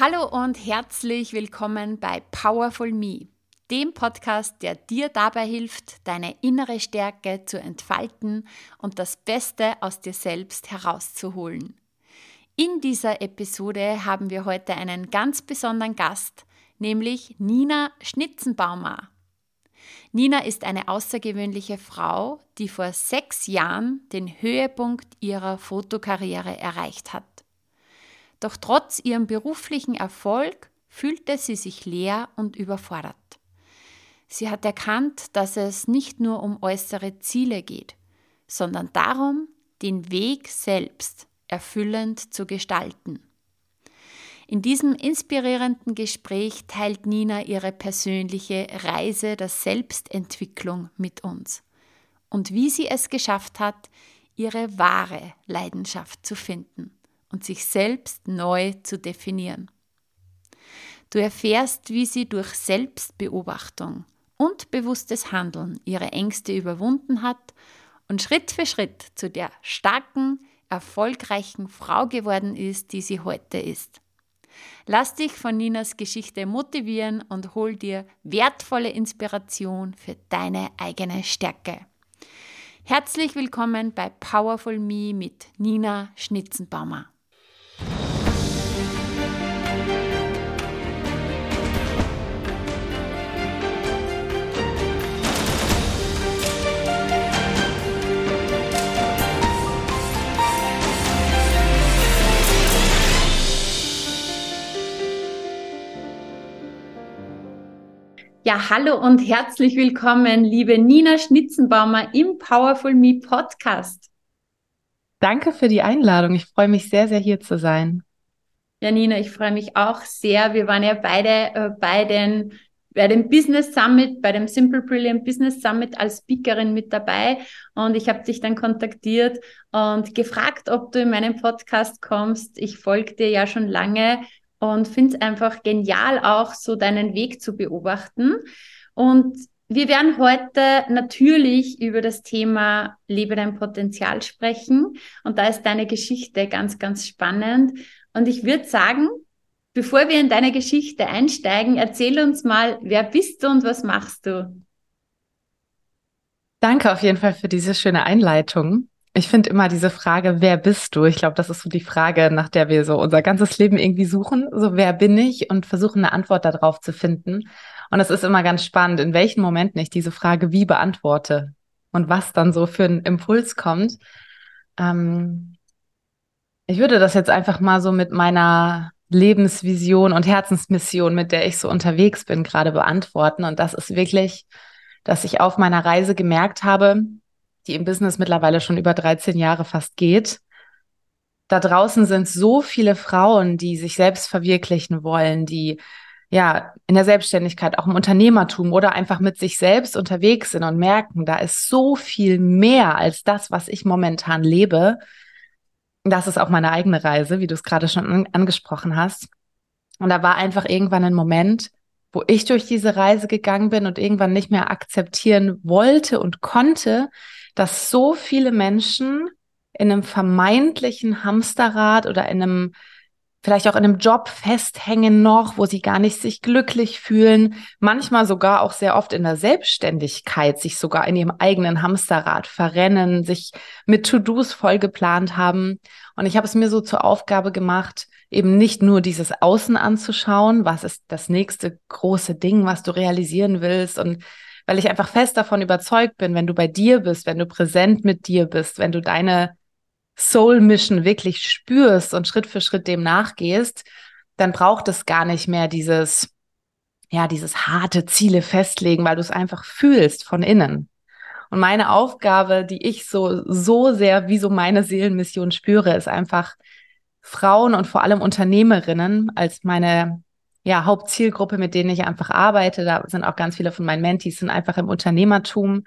Hallo und herzlich willkommen bei Powerful Me, dem Podcast, der dir dabei hilft, deine innere Stärke zu entfalten und das Beste aus dir selbst herauszuholen. In dieser Episode haben wir heute einen ganz besonderen Gast, nämlich Nina Schnitzenbaumer. Nina ist eine außergewöhnliche Frau, die vor sechs Jahren den Höhepunkt ihrer Fotokarriere erreicht hat. Doch trotz ihrem beruflichen Erfolg fühlte sie sich leer und überfordert. Sie hat erkannt, dass es nicht nur um äußere Ziele geht, sondern darum, den Weg selbst erfüllend zu gestalten. In diesem inspirierenden Gespräch teilt Nina ihre persönliche Reise der Selbstentwicklung mit uns und wie sie es geschafft hat, ihre wahre Leidenschaft zu finden und sich selbst neu zu definieren. Du erfährst, wie sie durch Selbstbeobachtung und bewusstes Handeln ihre Ängste überwunden hat und Schritt für Schritt zu der starken, erfolgreichen Frau geworden ist, die sie heute ist. Lass dich von Ninas Geschichte motivieren und hol dir wertvolle Inspiration für deine eigene Stärke. Herzlich willkommen bei Powerful Me mit Nina Schnitzenbaumer. Ja, hallo und herzlich willkommen, liebe Nina Schnitzenbaumer im Powerful Me Podcast. Danke für die Einladung. Ich freue mich sehr, sehr hier zu sein. Ja, Nina, ich freue mich auch sehr. Wir waren ja beide äh, bei, den, bei dem Business Summit, bei dem Simple Brilliant Business Summit als Speakerin mit dabei. Und ich habe dich dann kontaktiert und gefragt, ob du in meinen Podcast kommst. Ich folge dir ja schon lange und finde es einfach genial, auch so deinen Weg zu beobachten. Und wir werden heute natürlich über das Thema Lebe dein Potenzial sprechen. Und da ist deine Geschichte ganz, ganz spannend. Und ich würde sagen, bevor wir in deine Geschichte einsteigen, erzähl uns mal, wer bist du und was machst du? Danke auf jeden Fall für diese schöne Einleitung. Ich finde immer diese Frage, wer bist du? Ich glaube, das ist so die Frage, nach der wir so unser ganzes Leben irgendwie suchen. So, wer bin ich? Und versuchen eine Antwort darauf zu finden. Und es ist immer ganz spannend, in welchen Momenten ich diese Frage wie beantworte und was dann so für ein Impuls kommt. Ähm, ich würde das jetzt einfach mal so mit meiner Lebensvision und Herzensmission, mit der ich so unterwegs bin, gerade beantworten. Und das ist wirklich, dass ich auf meiner Reise gemerkt habe, die im Business mittlerweile schon über 13 Jahre fast geht. Da draußen sind so viele Frauen, die sich selbst verwirklichen wollen, die ja in der Selbstständigkeit, auch im Unternehmertum oder einfach mit sich selbst unterwegs sind und merken, da ist so viel mehr als das, was ich momentan lebe. Das ist auch meine eigene Reise, wie du es gerade schon an angesprochen hast. Und da war einfach irgendwann ein Moment, wo ich durch diese Reise gegangen bin und irgendwann nicht mehr akzeptieren wollte und konnte, dass so viele Menschen in einem vermeintlichen Hamsterrad oder in einem vielleicht auch in einem Job festhängen noch, wo sie gar nicht sich glücklich fühlen, manchmal sogar auch sehr oft in der Selbstständigkeit sich sogar in ihrem eigenen Hamsterrad verrennen, sich mit To-Dos vollgeplant haben. Und ich habe es mir so zur Aufgabe gemacht, eben nicht nur dieses Außen anzuschauen, was ist das nächste große Ding, was du realisieren willst und weil ich einfach fest davon überzeugt bin, wenn du bei dir bist, wenn du präsent mit dir bist, wenn du deine Soul Mission wirklich spürst und Schritt für Schritt dem nachgehst, dann braucht es gar nicht mehr dieses, ja, dieses harte Ziele festlegen, weil du es einfach fühlst von innen. Und meine Aufgabe, die ich so, so sehr wie so meine Seelenmission spüre, ist einfach Frauen und vor allem Unternehmerinnen als meine ja, Hauptzielgruppe, mit denen ich einfach arbeite, da sind auch ganz viele von meinen Mentees, sind einfach im Unternehmertum,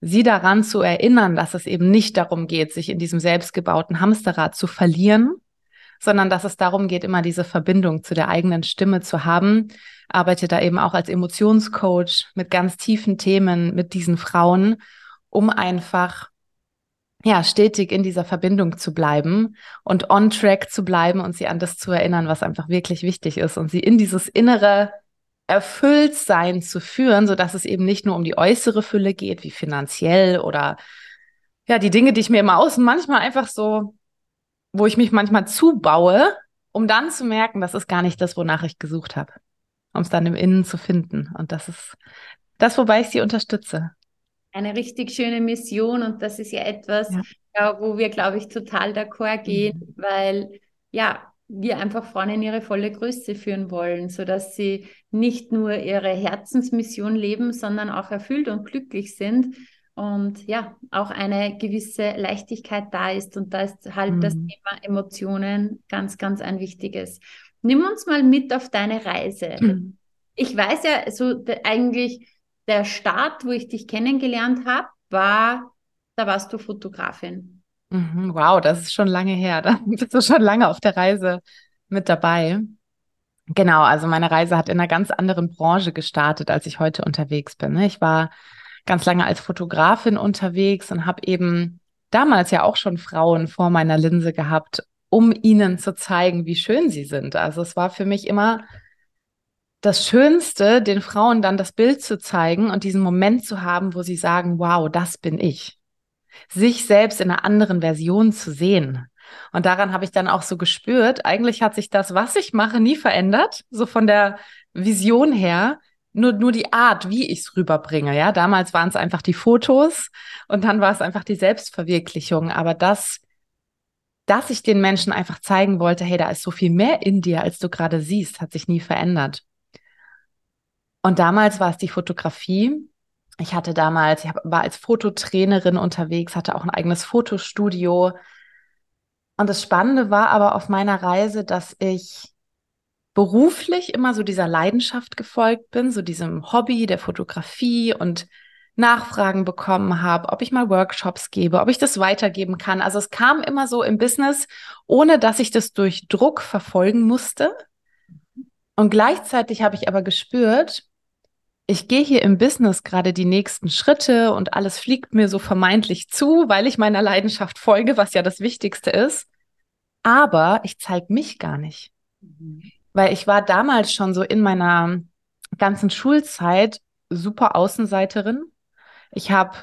sie daran zu erinnern, dass es eben nicht darum geht, sich in diesem selbstgebauten Hamsterrad zu verlieren, sondern dass es darum geht, immer diese Verbindung zu der eigenen Stimme zu haben. Arbeite da eben auch als Emotionscoach mit ganz tiefen Themen mit diesen Frauen, um einfach ja, stetig in dieser Verbindung zu bleiben und on track zu bleiben und sie an das zu erinnern, was einfach wirklich wichtig ist und sie in dieses innere Erfülltsein zu führen, so dass es eben nicht nur um die äußere Fülle geht, wie finanziell oder ja, die Dinge, die ich mir immer außen manchmal einfach so, wo ich mich manchmal zubaue, um dann zu merken, das ist gar nicht das, wonach ich gesucht habe, um es dann im Innen zu finden. Und das ist das, wobei ich sie unterstütze eine richtig schöne Mission und das ist ja etwas, ja. Ja, wo wir, glaube ich, total d'accord gehen, mhm. weil ja, wir einfach Frauen in ihre volle Größe führen wollen, sodass sie nicht nur ihre Herzensmission leben, sondern auch erfüllt und glücklich sind und ja, auch eine gewisse Leichtigkeit da ist. Und da ist halt mhm. das Thema Emotionen ganz, ganz ein wichtiges. Nimm uns mal mit auf deine Reise. Mhm. Ich weiß ja, so eigentlich der Start, wo ich dich kennengelernt habe, war, da warst du Fotografin. Mhm, wow, das ist schon lange her. Da bist du schon lange auf der Reise mit dabei. Genau, also meine Reise hat in einer ganz anderen Branche gestartet, als ich heute unterwegs bin. Ne? Ich war ganz lange als Fotografin unterwegs und habe eben damals ja auch schon Frauen vor meiner Linse gehabt, um ihnen zu zeigen, wie schön sie sind. Also es war für mich immer das Schönste, den Frauen dann das Bild zu zeigen und diesen Moment zu haben, wo sie sagen, wow, das bin ich. Sich selbst in einer anderen Version zu sehen. Und daran habe ich dann auch so gespürt, eigentlich hat sich das, was ich mache, nie verändert, so von der Vision her, nur, nur die Art, wie ich es rüberbringe. Ja, damals waren es einfach die Fotos und dann war es einfach die Selbstverwirklichung. Aber das, dass ich den Menschen einfach zeigen wollte, hey, da ist so viel mehr in dir, als du gerade siehst, hat sich nie verändert. Und damals war es die Fotografie. Ich hatte damals, ich war als Fototrainerin unterwegs, hatte auch ein eigenes Fotostudio. Und das Spannende war aber auf meiner Reise, dass ich beruflich immer so dieser Leidenschaft gefolgt bin, so diesem Hobby der Fotografie und Nachfragen bekommen habe, ob ich mal Workshops gebe, ob ich das weitergeben kann. Also es kam immer so im Business, ohne dass ich das durch Druck verfolgen musste. Und gleichzeitig habe ich aber gespürt, ich gehe hier im Business gerade die nächsten Schritte und alles fliegt mir so vermeintlich zu, weil ich meiner Leidenschaft folge, was ja das Wichtigste ist. Aber ich zeige mich gar nicht. Mhm. Weil ich war damals schon so in meiner ganzen Schulzeit super Außenseiterin. Ich habe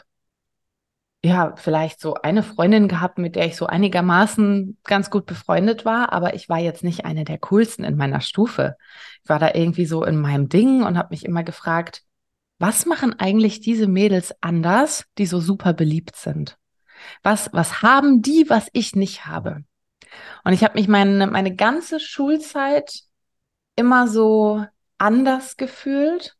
ja vielleicht so eine Freundin gehabt, mit der ich so einigermaßen ganz gut befreundet war, aber ich war jetzt nicht eine der coolsten in meiner Stufe. Ich war da irgendwie so in meinem Ding und habe mich immer gefragt, was machen eigentlich diese Mädels anders, die so super beliebt sind? Was, was haben die, was ich nicht habe? Und ich habe mich meine, meine ganze Schulzeit immer so anders gefühlt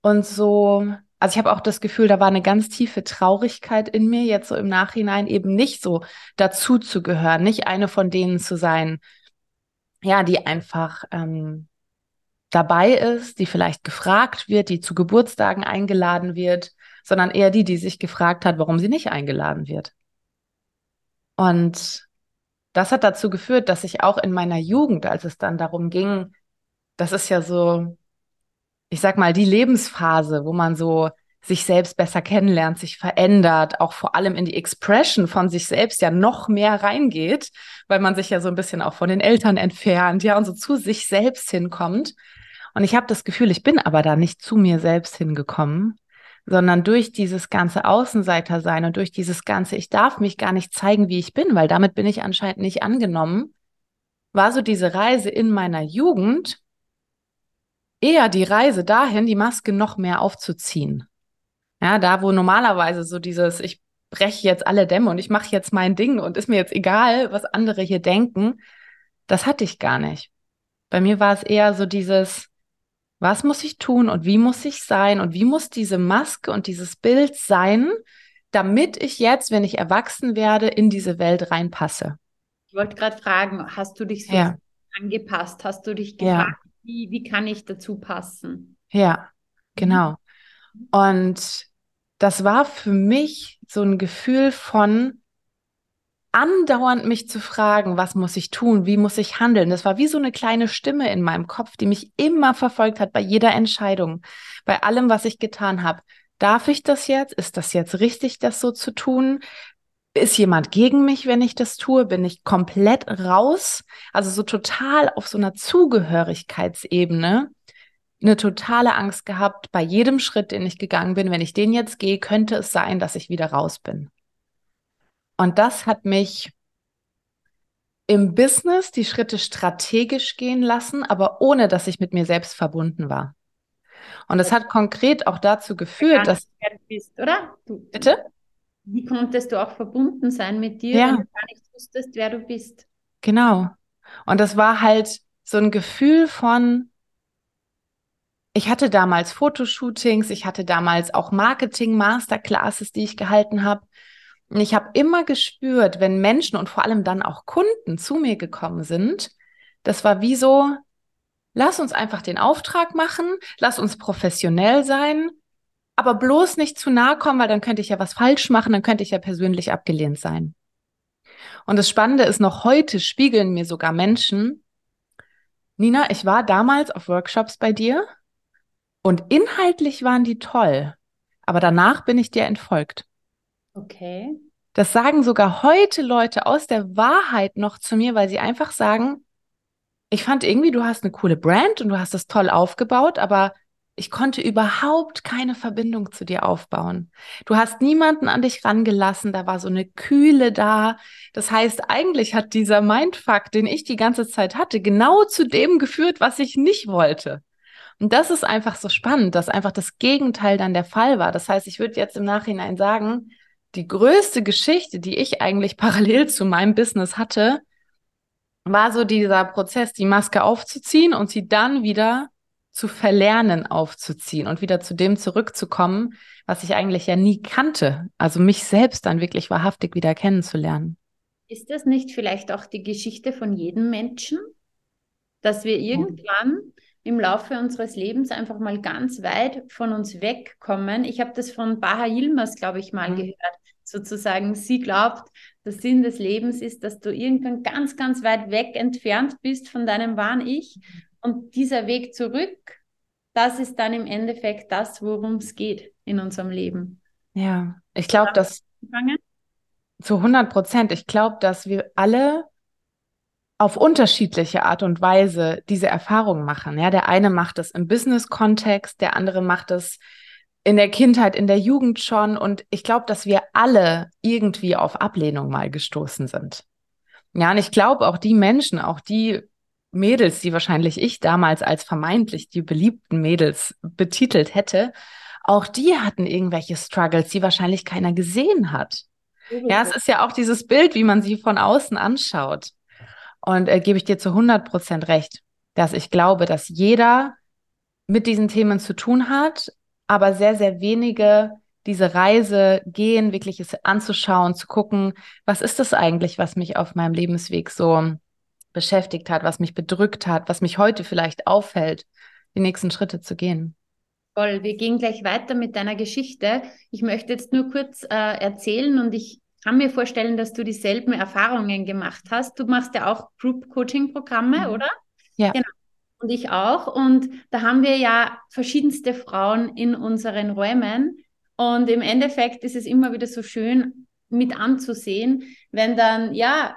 und so also ich habe auch das Gefühl, da war eine ganz tiefe Traurigkeit in mir, jetzt so im Nachhinein eben nicht so dazu zu gehören, nicht eine von denen zu sein, ja, die einfach ähm, dabei ist, die vielleicht gefragt wird, die zu Geburtstagen eingeladen wird, sondern eher die, die sich gefragt hat, warum sie nicht eingeladen wird. Und das hat dazu geführt, dass ich auch in meiner Jugend, als es dann darum ging, das ist ja so ich sag mal, die Lebensphase, wo man so sich selbst besser kennenlernt, sich verändert, auch vor allem in die Expression von sich selbst ja noch mehr reingeht, weil man sich ja so ein bisschen auch von den Eltern entfernt, ja, und so zu sich selbst hinkommt. Und ich habe das Gefühl, ich bin aber da nicht zu mir selbst hingekommen, sondern durch dieses ganze Außenseiter sein und durch dieses ganze, ich darf mich gar nicht zeigen, wie ich bin, weil damit bin ich anscheinend nicht angenommen, war so diese Reise in meiner Jugend, eher die Reise dahin, die Maske noch mehr aufzuziehen. Ja, da wo normalerweise so dieses, ich breche jetzt alle Dämme und ich mache jetzt mein Ding und ist mir jetzt egal, was andere hier denken, das hatte ich gar nicht. Bei mir war es eher so dieses, was muss ich tun und wie muss ich sein und wie muss diese Maske und dieses Bild sein, damit ich jetzt, wenn ich erwachsen werde, in diese Welt reinpasse. Ich wollte gerade fragen, hast du dich so ja. angepasst? Hast du dich gefragt, wie, wie kann ich dazu passen? Ja, genau. Und das war für mich so ein Gefühl von andauernd mich zu fragen, was muss ich tun, wie muss ich handeln. Das war wie so eine kleine Stimme in meinem Kopf, die mich immer verfolgt hat bei jeder Entscheidung, bei allem, was ich getan habe. Darf ich das jetzt? Ist das jetzt richtig, das so zu tun? Ist jemand gegen mich, wenn ich das tue? Bin ich komplett raus? Also so total auf so einer Zugehörigkeitsebene eine totale Angst gehabt bei jedem Schritt, den ich gegangen bin. Wenn ich den jetzt gehe, könnte es sein, dass ich wieder raus bin. Und das hat mich im Business die Schritte strategisch gehen lassen, aber ohne dass ich mit mir selbst verbunden war. Und das hat konkret auch dazu geführt, dass bist, oder? Du, bitte. Wie konntest du auch verbunden sein mit dir, Ja. wenn du gar nicht wusstest, wer du bist? Genau. Und das war halt so ein Gefühl von, ich hatte damals Fotoshootings, ich hatte damals auch Marketing-Masterclasses, die ich gehalten habe. Und ich habe immer gespürt, wenn Menschen und vor allem dann auch Kunden zu mir gekommen sind, das war wie so, lass uns einfach den Auftrag machen, lass uns professionell sein, aber bloß nicht zu nahe kommen, weil dann könnte ich ja was falsch machen, dann könnte ich ja persönlich abgelehnt sein. Und das Spannende ist, noch heute spiegeln mir sogar Menschen, Nina, ich war damals auf Workshops bei dir und inhaltlich waren die toll, aber danach bin ich dir entfolgt. Okay. Das sagen sogar heute Leute aus der Wahrheit noch zu mir, weil sie einfach sagen, ich fand irgendwie, du hast eine coole Brand und du hast das toll aufgebaut, aber ich konnte überhaupt keine Verbindung zu dir aufbauen. Du hast niemanden an dich rangelassen, da war so eine Kühle da. Das heißt, eigentlich hat dieser Mindfuck, den ich die ganze Zeit hatte, genau zu dem geführt, was ich nicht wollte. Und das ist einfach so spannend, dass einfach das Gegenteil dann der Fall war. Das heißt, ich würde jetzt im Nachhinein sagen, die größte Geschichte, die ich eigentlich parallel zu meinem Business hatte, war so dieser Prozess, die Maske aufzuziehen und sie dann wieder zu verlernen aufzuziehen und wieder zu dem zurückzukommen, was ich eigentlich ja nie kannte. Also mich selbst dann wirklich wahrhaftig wieder kennenzulernen. Ist das nicht vielleicht auch die Geschichte von jedem Menschen, dass wir irgendwann im Laufe unseres Lebens einfach mal ganz weit von uns wegkommen? Ich habe das von Baha Yilmaz, glaube ich, mal Mhm. gehört. Sozusagen, sie glaubt, der Sinn des Lebens ist, dass du irgendwann ganz, ganz weit weg entfernt bist von deinem wahren Ich. Und dieser Weg zurück, das ist dann im Endeffekt das, worum es geht in unserem Leben. Ja, ich glaube, dass zu 100 Prozent, ich glaube, dass wir alle auf unterschiedliche Art und Weise diese Erfahrung machen. Ja, der eine macht es im Business-Kontext, der andere macht es in der Kindheit, in der Jugend schon. Und ich glaube, dass wir alle irgendwie auf Ablehnung mal gestoßen sind. Ja, und ich glaube auch die Menschen, auch die Mädels, die wahrscheinlich ich damals als vermeintlich die beliebten Mädels betitelt hätte, auch die hatten irgendwelche Struggles, die wahrscheinlich keiner gesehen hat. Ja, es ist ja auch dieses Bild, wie man sie von außen anschaut. Und äh, gebe ich dir zu 100 Prozent recht, dass ich glaube, dass jeder mit diesen Themen zu tun hat, aber sehr, sehr wenige diese Reise gehen, wirklich es anzuschauen, zu gucken, was ist das eigentlich, was mich auf meinem Lebensweg so beschäftigt hat, was mich bedrückt hat, was mich heute vielleicht aufhält, die nächsten Schritte zu gehen. Toll, wir gehen gleich weiter mit deiner Geschichte. Ich möchte jetzt nur kurz äh, erzählen und ich kann mir vorstellen, dass du dieselben Erfahrungen gemacht hast. Du machst ja auch Group Coaching Programme, Mhm. oder? Ja. Genau. Und ich auch. Und da haben wir ja verschiedenste Frauen in unseren Räumen. Und im Endeffekt ist es immer wieder so schön mit anzusehen, wenn dann ja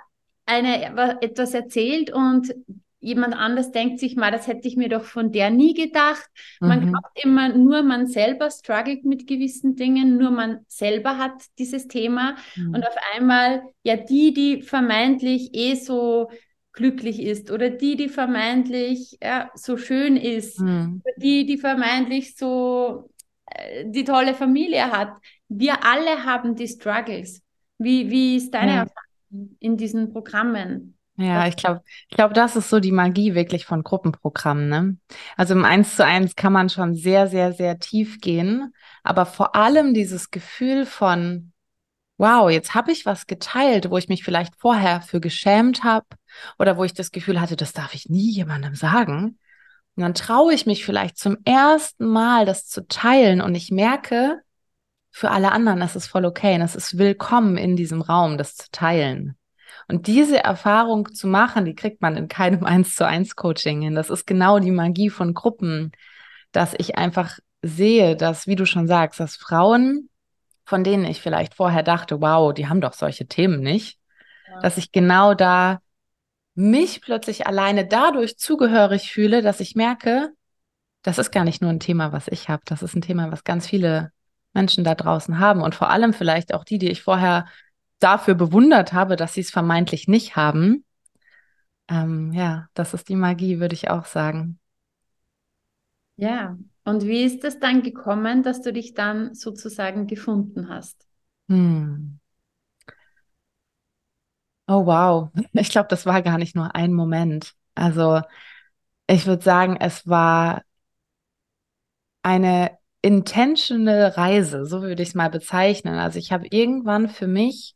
eine wa- etwas erzählt und jemand anders denkt sich mal, das hätte ich mir doch von der nie gedacht. Man Mhm. glaubt immer, nur man selber struggelt mit gewissen Dingen, nur man selber hat dieses Thema. Mhm. Und auf einmal, ja, die, die vermeintlich eh so glücklich ist oder die, die vermeintlich ja, so schön ist, Mhm. die, die vermeintlich so äh, die tolle Familie hat. Wir alle haben die Struggles. Wie, wie ist deine. Erfahrung in diesen Programmen? Ja, ich glaube, ich glaube, das ist so die Magie wirklich von Gruppenprogrammen, ne? Also im Eins zu eins kann man schon sehr, sehr, sehr tief gehen, aber vor allem dieses Gefühl von, wow, jetzt habe ich was geteilt, wo ich mich vielleicht vorher für geschämt habe oder wo ich das Gefühl hatte, das darf ich nie jemandem sagen. Und dann traue ich mich vielleicht zum ersten Mal, das zu teilen und ich merke, für alle anderen ist es voll okay und es ist willkommen in diesem Raum, das zu teilen. Und diese Erfahrung zu machen, die kriegt man in keinem 1 zu 1 Coaching hin. Das ist genau die Magie von Gruppen, dass ich einfach sehe, dass, wie du schon sagst, dass Frauen, von denen ich vielleicht vorher dachte, wow, die haben doch solche Themen nicht, ja. dass ich genau da mich plötzlich alleine dadurch zugehörig fühle, dass ich merke, das ist gar nicht nur ein Thema, was ich habe, das ist ein Thema, was ganz viele Menschen da draußen haben und vor allem vielleicht auch die, die ich vorher dafür bewundert habe, dass sie es vermeintlich nicht haben. Ähm, ja, das ist die Magie, würde ich auch sagen. Ja, und wie ist es dann gekommen, dass du dich dann sozusagen gefunden hast? Hm. Oh wow, ich glaube, das war gar nicht nur ein Moment. Also ich würde sagen, es war eine intentional Reise, so würde ich es mal bezeichnen. Also ich habe irgendwann für mich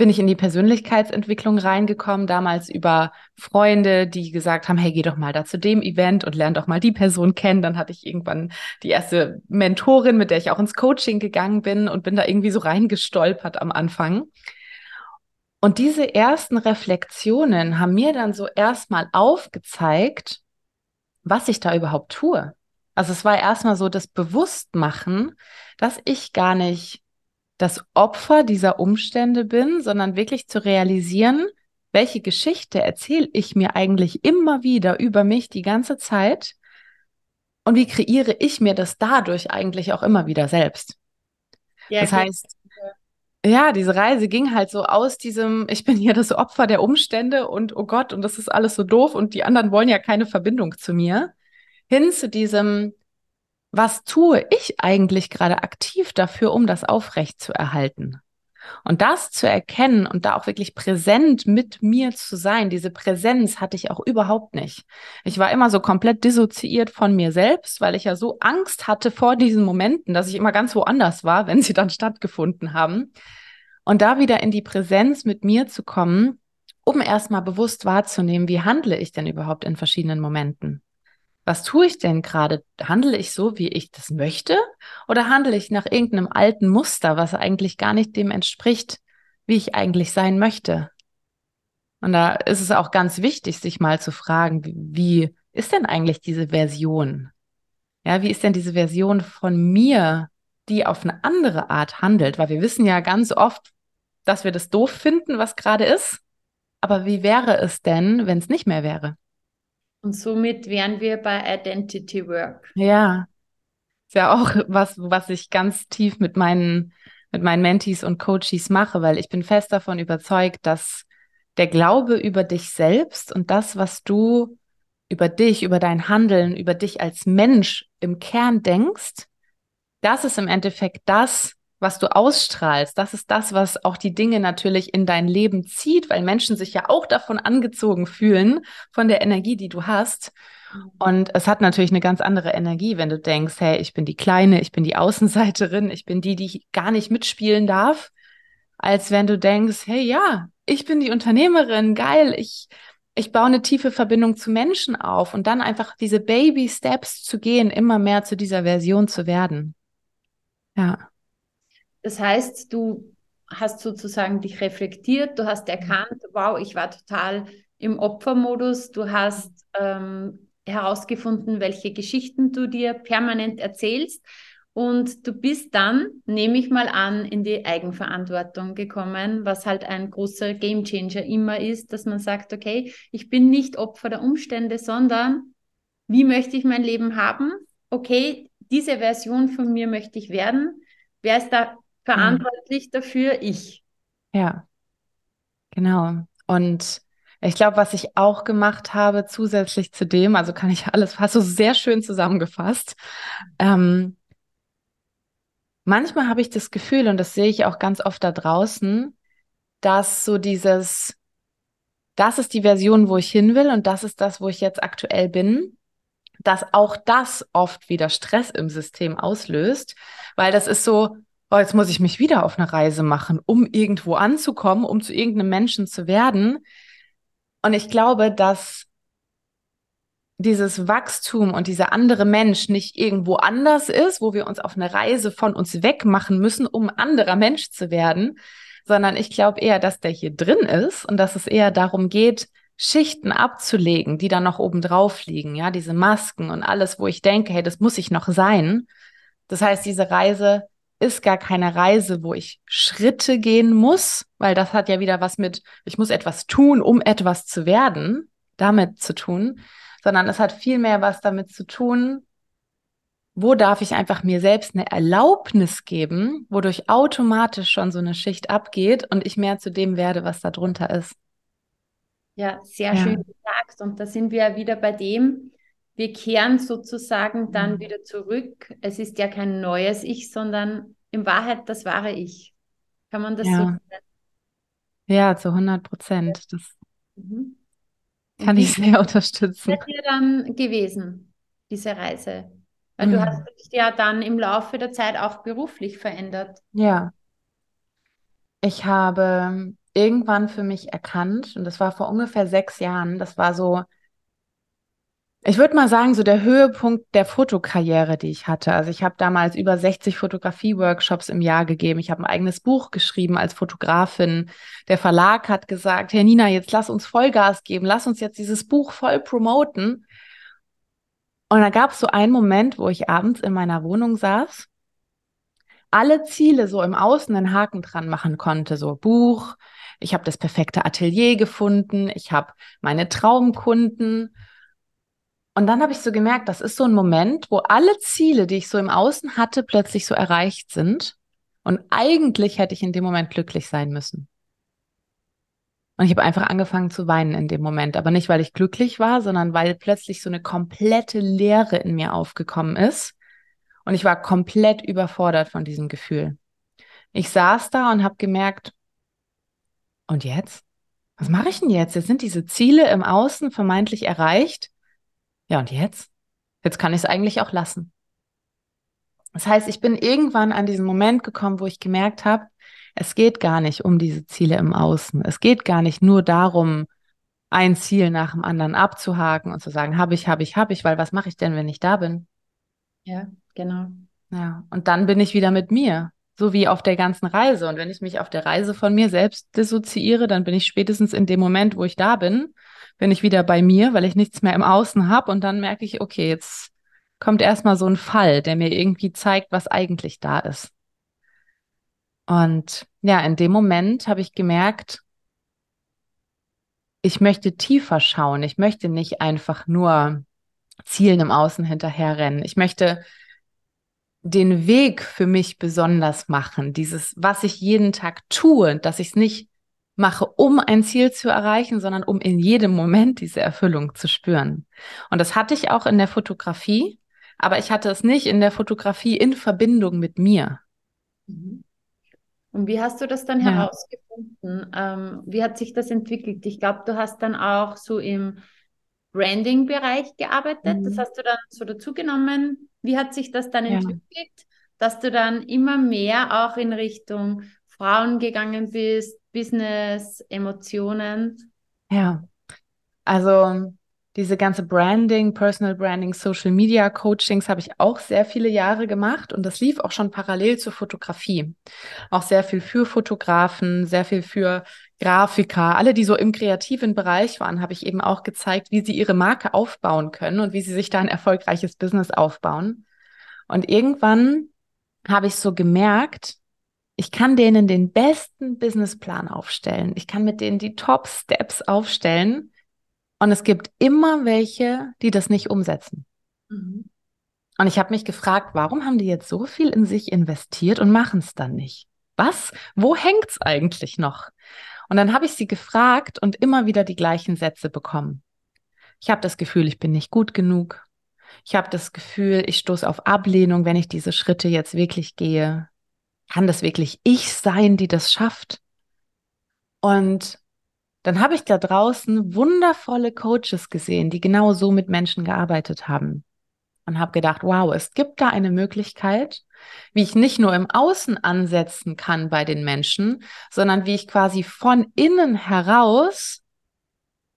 bin ich in die Persönlichkeitsentwicklung reingekommen, damals über Freunde, die gesagt haben, hey, geh doch mal da zu dem Event und lern doch mal die Person kennen. Dann hatte ich irgendwann die erste Mentorin, mit der ich auch ins Coaching gegangen bin und bin da irgendwie so reingestolpert am Anfang. Und diese ersten Reflexionen haben mir dann so erstmal aufgezeigt, was ich da überhaupt tue. Also es war erstmal so das Bewusstmachen, dass ich gar nicht das Opfer dieser Umstände bin, sondern wirklich zu realisieren, welche Geschichte erzähle ich mir eigentlich immer wieder über mich die ganze Zeit und wie kreiere ich mir das dadurch eigentlich auch immer wieder selbst. Ja, das heißt, ja, diese Reise ging halt so aus diesem, ich bin hier das Opfer der Umstände und oh Gott, und das ist alles so doof und die anderen wollen ja keine Verbindung zu mir, hin zu diesem, was tue ich eigentlich gerade aktiv dafür, um das aufrecht zu erhalten? Und das zu erkennen und da auch wirklich präsent mit mir zu sein, diese Präsenz hatte ich auch überhaupt nicht. Ich war immer so komplett dissoziiert von mir selbst, weil ich ja so Angst hatte vor diesen Momenten, dass ich immer ganz woanders war, wenn sie dann stattgefunden haben. Und da wieder in die Präsenz mit mir zu kommen, um erstmal bewusst wahrzunehmen, wie handle ich denn überhaupt in verschiedenen Momenten? Was tue ich denn gerade? Handle ich so, wie ich das möchte? Oder handle ich nach irgendeinem alten Muster, was eigentlich gar nicht dem entspricht, wie ich eigentlich sein möchte? Und da ist es auch ganz wichtig, sich mal zu fragen, wie, ist denn eigentlich diese Version? Ja, wie ist denn diese Version von mir, die auf eine andere Art handelt? Weil wir wissen ja ganz oft, dass wir das doof finden, was gerade ist. Aber wie wäre es denn, wenn es nicht mehr wäre? Und somit wären wir bei Identity Work. Ja. Ist ja auch was, was ich ganz tief mit meinen, mit meinen Mentees und Coaches mache, weil ich bin fest davon überzeugt, dass der Glaube über dich selbst und das, was du über dich, über dein Handeln, über dich als Mensch im Kern denkst, das ist im Endeffekt das, was du ausstrahlst. Das ist das, was auch die Dinge natürlich in dein Leben zieht, weil Menschen sich ja auch davon angezogen fühlen, von der Energie, die du hast. Mhm. Und es hat natürlich eine ganz andere Energie, wenn du denkst, hey, ich bin die Kleine, ich bin die Außenseiterin, ich bin die, die gar nicht mitspielen darf, als wenn du denkst, hey, ja, ich bin die Unternehmerin, geil, ich, ich baue eine tiefe Verbindung zu Menschen auf und dann einfach diese Baby Steps zu gehen, immer mehr zu dieser Version zu werden. Ja. Das heißt, du hast sozusagen dich reflektiert, du hast erkannt, wow, ich war total im Opfermodus, du hast ähm, herausgefunden, welche Geschichten du dir permanent erzählst und du bist dann, nehme ich mal an, in die Eigenverantwortung gekommen, was halt ein großer Gamechanger immer ist, dass man sagt, okay, ich bin nicht Opfer der Umstände, sondern wie möchte ich mein Leben haben? Okay, diese Version von mir möchte ich werden. Wer ist da verantwortlich mhm. dafür ich. Ja, genau. Und ich glaube, was ich auch gemacht habe, zusätzlich zu dem, also kann ich alles, hast du sehr schön zusammengefasst. Ähm, manchmal habe ich das Gefühl, und das sehe ich auch ganz oft da draußen, dass so dieses, das ist die Version, wo ich hin will und das ist das, wo ich jetzt aktuell bin, dass auch das oft wieder Stress im System auslöst, weil das ist so, oh, jetzt muss ich mich wieder auf eine Reise machen, um irgendwo anzukommen, um zu irgendeinem Menschen zu werden. Und ich glaube, dass dieses Wachstum und dieser andere Mensch nicht irgendwo anders ist, wo wir uns auf eine Reise von uns wegmachen müssen, um ein anderer Mensch zu werden, sondern ich glaube eher, dass der hier drin ist und dass es eher darum geht, Schichten abzulegen, die dann noch oben drauf liegen, ja, diese Masken und alles, wo ich denke, hey, das muss ich noch sein. Das heißt, diese Reise ist gar keine Reise, wo ich Schritte gehen muss, weil das hat ja wieder was mit, ich muss etwas tun, um etwas zu werden, damit zu tun, sondern es hat viel mehr was damit zu tun, wo darf ich einfach mir selbst eine Erlaubnis geben, wodurch automatisch schon so eine Schicht abgeht und ich mehr zu dem werde, was da drunter ist. Ja, sehr ja. schön gesagt. Und da sind wir ja wieder bei dem, wir kehren sozusagen dann mhm. wieder zurück. Es ist ja kein neues Ich, sondern in Wahrheit das wahre Ich. Kann man das ja. so sagen? Ja, zu 100 Prozent. Das mhm. kann ich sehr unterstützen. Was dir dann gewesen, diese Reise? Weil mhm. du hast dich ja dann im Laufe der Zeit auch beruflich verändert. Ja. Ich habe irgendwann für mich erkannt, und das war vor ungefähr sechs Jahren, das war so, ich würde mal sagen, so der Höhepunkt der Fotokarriere, die ich hatte. Also ich habe damals über 60 Fotografie-Workshops im Jahr gegeben. Ich habe ein eigenes Buch geschrieben als Fotografin. Der Verlag hat gesagt, Herr Nina, jetzt lass uns Vollgas geben, lass uns jetzt dieses Buch voll promoten. Und da gab es so einen Moment, wo ich abends in meiner Wohnung saß alle Ziele so im Außen einen Haken dran machen konnte, so Buch, ich habe das perfekte Atelier gefunden, ich habe meine Traumkunden. Und dann habe ich so gemerkt, das ist so ein Moment, wo alle Ziele, die ich so im Außen hatte, plötzlich so erreicht sind. Und eigentlich hätte ich in dem Moment glücklich sein müssen. Und ich habe einfach angefangen zu weinen in dem Moment. Aber nicht, weil ich glücklich war, sondern weil plötzlich so eine komplette Leere in mir aufgekommen ist. Und ich war komplett überfordert von diesem Gefühl. Ich saß da und habe gemerkt, und jetzt? Was mache ich denn jetzt? Jetzt sind diese Ziele im Außen vermeintlich erreicht. Ja, und jetzt? Jetzt kann ich es eigentlich auch lassen. Das heißt, ich bin irgendwann an diesen Moment gekommen, wo ich gemerkt habe, es geht gar nicht um diese Ziele im Außen. Es geht gar nicht nur darum, ein Ziel nach dem anderen abzuhaken und zu sagen, habe ich, habe ich, habe ich, weil was mache ich denn, wenn ich da bin? Ja, genau. Ja, und dann bin ich wieder mit mir so wie auf der ganzen Reise. Und wenn ich mich auf der Reise von mir selbst dissoziiere, dann bin ich spätestens in dem Moment, wo ich da bin, bin ich wieder bei mir, weil ich nichts mehr im Außen habe. Und dann merke ich, okay, jetzt kommt erstmal so ein Fall, der mir irgendwie zeigt, was eigentlich da ist. Und ja, in dem Moment habe ich gemerkt, ich möchte tiefer schauen. Ich möchte nicht einfach nur Zielen im Außen hinterherrennen. Ich möchte den Weg für mich besonders machen, dieses, was ich jeden Tag tue, dass ich es nicht mache, um ein Ziel zu erreichen, sondern um in jedem Moment diese Erfüllung zu spüren. Und das hatte ich auch in der Fotografie, aber ich hatte es nicht in der Fotografie in Verbindung mit mir. Mhm. Und wie hast du das dann ja. herausgefunden? Ähm, wie hat sich das entwickelt? Ich glaube, du hast dann auch so im Branding-Bereich gearbeitet. Mhm. Das hast du dann so dazugenommen. Wie hat sich das dann ja. entwickelt, dass du dann immer mehr auch in Richtung Frauen gegangen bist, Business, Emotionen? Ja, also diese ganze Branding, Personal Branding, Social Media Coachings habe ich auch sehr viele Jahre gemacht und das lief auch schon parallel zur Fotografie. Auch sehr viel für Fotografen, sehr viel für Grafiker, alle, die so im kreativen Bereich waren, habe ich eben auch gezeigt, wie sie ihre Marke aufbauen können und wie sie sich da ein erfolgreiches Business aufbauen. Und irgendwann habe ich so gemerkt, ich kann denen den besten Businessplan aufstellen. Ich kann mit denen die Top Steps aufstellen und es gibt immer welche, die das nicht umsetzen. Mhm. Und ich habe mich gefragt, warum haben die jetzt so viel in sich investiert und machen es dann nicht? Was? Wo hängt's eigentlich noch? Und dann habe ich sie gefragt und immer wieder die gleichen Sätze bekommen. Ich habe das Gefühl, ich bin nicht gut genug. Ich habe das Gefühl, ich stoße auf Ablehnung, wenn ich diese Schritte jetzt wirklich gehe. Kann das wirklich ich sein, die das schafft? Und dann habe ich da draußen wundervolle Coaches gesehen, die genau so mit Menschen gearbeitet haben. Und habe gedacht, wow, es gibt da eine Möglichkeit, wie ich nicht nur im Außen ansetzen kann bei den Menschen, sondern wie ich quasi von innen heraus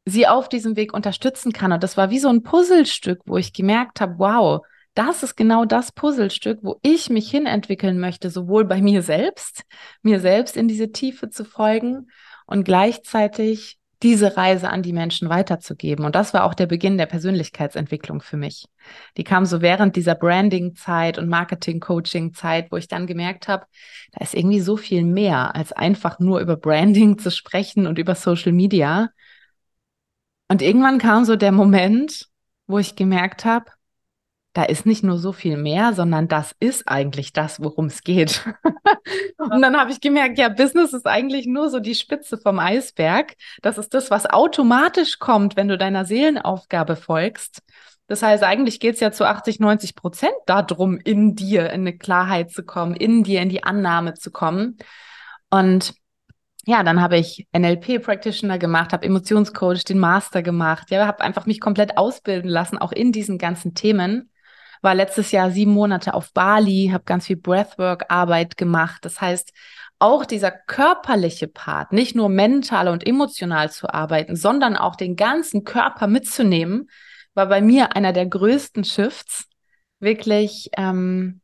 sie auf diesem Weg unterstützen kann. Und das war wie so ein Puzzlestück, wo ich gemerkt habe, wow, das ist genau das Puzzlestück, wo ich mich hinentwickeln möchte, sowohl bei mir selbst, mir selbst in diese Tiefe zu folgen und gleichzeitig diese Reise an die Menschen weiterzugeben. Und das war auch der Beginn der Persönlichkeitsentwicklung für mich. Die kam so während dieser Branding-Zeit und Marketing-Coaching-Zeit, wo ich dann gemerkt habe, da ist irgendwie so viel mehr, als einfach nur über Branding zu sprechen und über Social Media. Und irgendwann kam so der Moment, wo ich gemerkt habe, da ist nicht nur so viel mehr, sondern das ist eigentlich das, worum es geht. und dann habe ich gemerkt, ja, Business ist eigentlich nur so die Spitze vom Eisberg. Das ist das, was automatisch kommt, wenn du deiner Seelenaufgabe folgst. Das heißt, eigentlich geht es ja zu 80, 90 Prozent darum, in dir in eine Klarheit zu kommen, in dir in die Annahme zu kommen. Und ja, dann habe ich NLP-Practitioner gemacht, habe Emotionscoach, den Master gemacht, ja, habe einfach mich komplett ausbilden lassen, auch in diesen ganzen Themen war letztes Jahr sieben Monate auf Bali, habe ganz viel Breathwork-Arbeit gemacht. Das heißt, auch dieser körperliche Part, nicht nur mental und emotional zu arbeiten, sondern auch den ganzen Körper mitzunehmen, war bei mir einer der größten Shifts, wirklich ähm,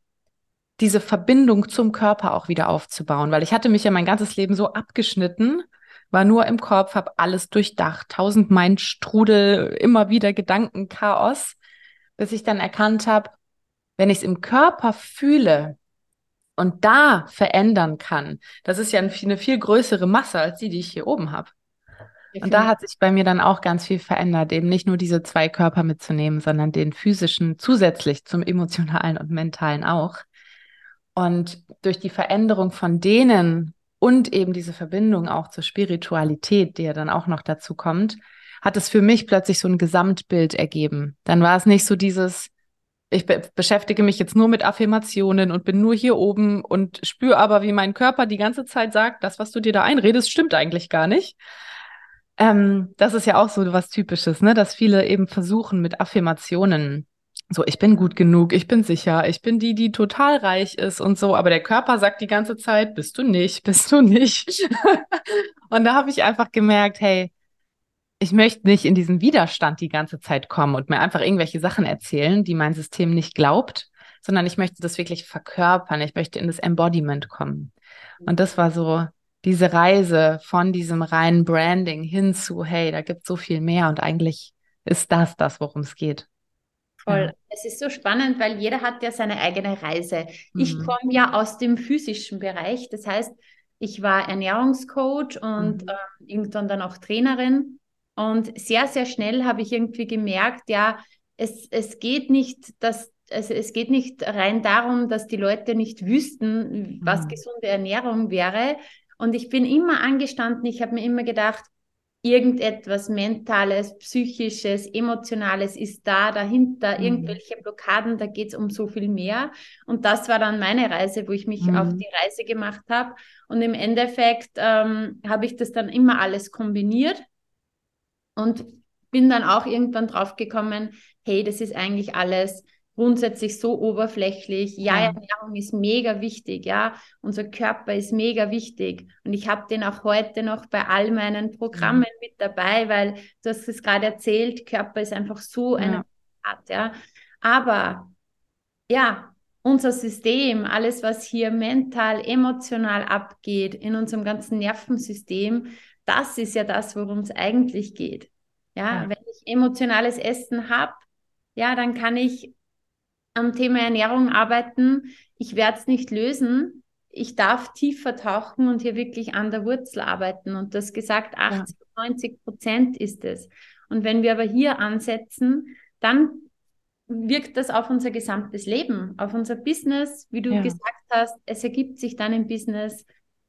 diese Verbindung zum Körper auch wieder aufzubauen, weil ich hatte mich ja mein ganzes Leben so abgeschnitten, war nur im Kopf, habe alles durchdacht, tausend Mind Strudel, immer wieder Gedankenchaos bis ich dann erkannt habe, wenn ich es im Körper fühle und da verändern kann, das ist ja eine viel größere Masse als die, die ich hier oben habe. Und da hat sich bei mir dann auch ganz viel verändert, eben nicht nur diese zwei Körper mitzunehmen, sondern den physischen zusätzlich zum emotionalen und mentalen auch. Und durch die Veränderung von denen und eben diese Verbindung auch zur Spiritualität, die ja dann auch noch dazu kommt, hat es für mich plötzlich so ein Gesamtbild ergeben. Dann war es nicht so dieses, ich be beschäftige mich jetzt nur mit Affirmationen und bin nur hier oben und spüre aber, wie mein Körper die ganze Zeit sagt, das, was du dir da einredest, stimmt eigentlich gar nicht. Ähm, das ist ja auch so was Typisches, ne? dass viele eben versuchen mit Affirmationen so, ich bin gut genug, ich bin sicher, ich bin die, die total reich ist und so, aber der Körper sagt die ganze Zeit, bist du nicht, bist du nicht. und da habe ich einfach gemerkt, hey, ich möchte nicht in diesen Widerstand die ganze Zeit kommen und mir einfach irgendwelche Sachen erzählen, die mein System nicht glaubt, sondern ich möchte das wirklich verkörpern. Ich möchte in das Embodiment kommen. Und das war so diese Reise von diesem reinen Branding hin zu, hey, da gibt es so viel mehr und eigentlich ist das das, worum es geht. Voll. Ja. Es ist so spannend, weil jeder hat ja seine eigene Reise. Mhm. Ich komme ja aus dem physischen Bereich. Das heißt, ich war Ernährungscoach und mhm. äh, irgendwann dann auch Trainerin. Und sehr, sehr schnell habe ich irgendwie gemerkt, ja, es, es geht nicht, dass also es geht nicht rein darum, dass die Leute nicht wüssten, was mhm. gesunde Ernährung wäre. Und ich bin immer angestanden, ich habe mir immer gedacht, irgendetwas Mentales, Psychisches, Emotionales ist da dahinter, mhm. irgendwelche Blockaden, da geht es um so viel mehr. Und das war dann meine Reise, wo ich mich mhm. auf die Reise gemacht habe. Und im Endeffekt ähm, habe ich das dann immer alles kombiniert und bin dann auch irgendwann drauf gekommen, hey, das ist eigentlich alles grundsätzlich so oberflächlich. Ja, ja, Ernährung ist mega wichtig, ja, unser Körper ist mega wichtig. Und ich habe den auch heute noch bei all meinen Programmen ja. mit dabei, weil du hast es gerade erzählt, Körper ist einfach so ja. eine Art, ja. Aber ja, unser System, alles, was hier mental, emotional abgeht, in unserem ganzen Nervensystem, das ist ja das, worum es eigentlich geht. Ja, ja, wenn ich emotionales Essen habe, ja, dann kann ich am Thema Ernährung arbeiten. Ich werde es nicht lösen. Ich darf tiefer tauchen und hier wirklich an der Wurzel arbeiten. Und das gesagt, 80, ja. 90 Prozent ist es. Und wenn wir aber hier ansetzen, dann wirkt das auf unser gesamtes Leben, auf unser Business, wie du ja. gesagt hast. Es ergibt sich dann im Business.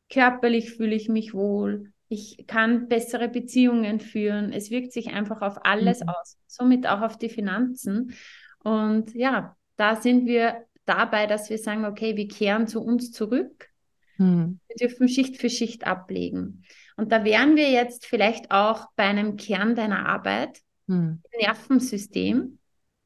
Körperlich fühle ich mich wohl ich kann bessere Beziehungen führen. Es wirkt sich einfach auf alles mhm. aus, somit auch auf die Finanzen. Und ja, da sind wir dabei, dass wir sagen, okay, wir kehren zu uns zurück. Mhm. Wir dürfen Schicht für Schicht ablegen. Und da wären wir jetzt vielleicht auch bei einem Kern deiner Arbeit, mhm. Nervensystem.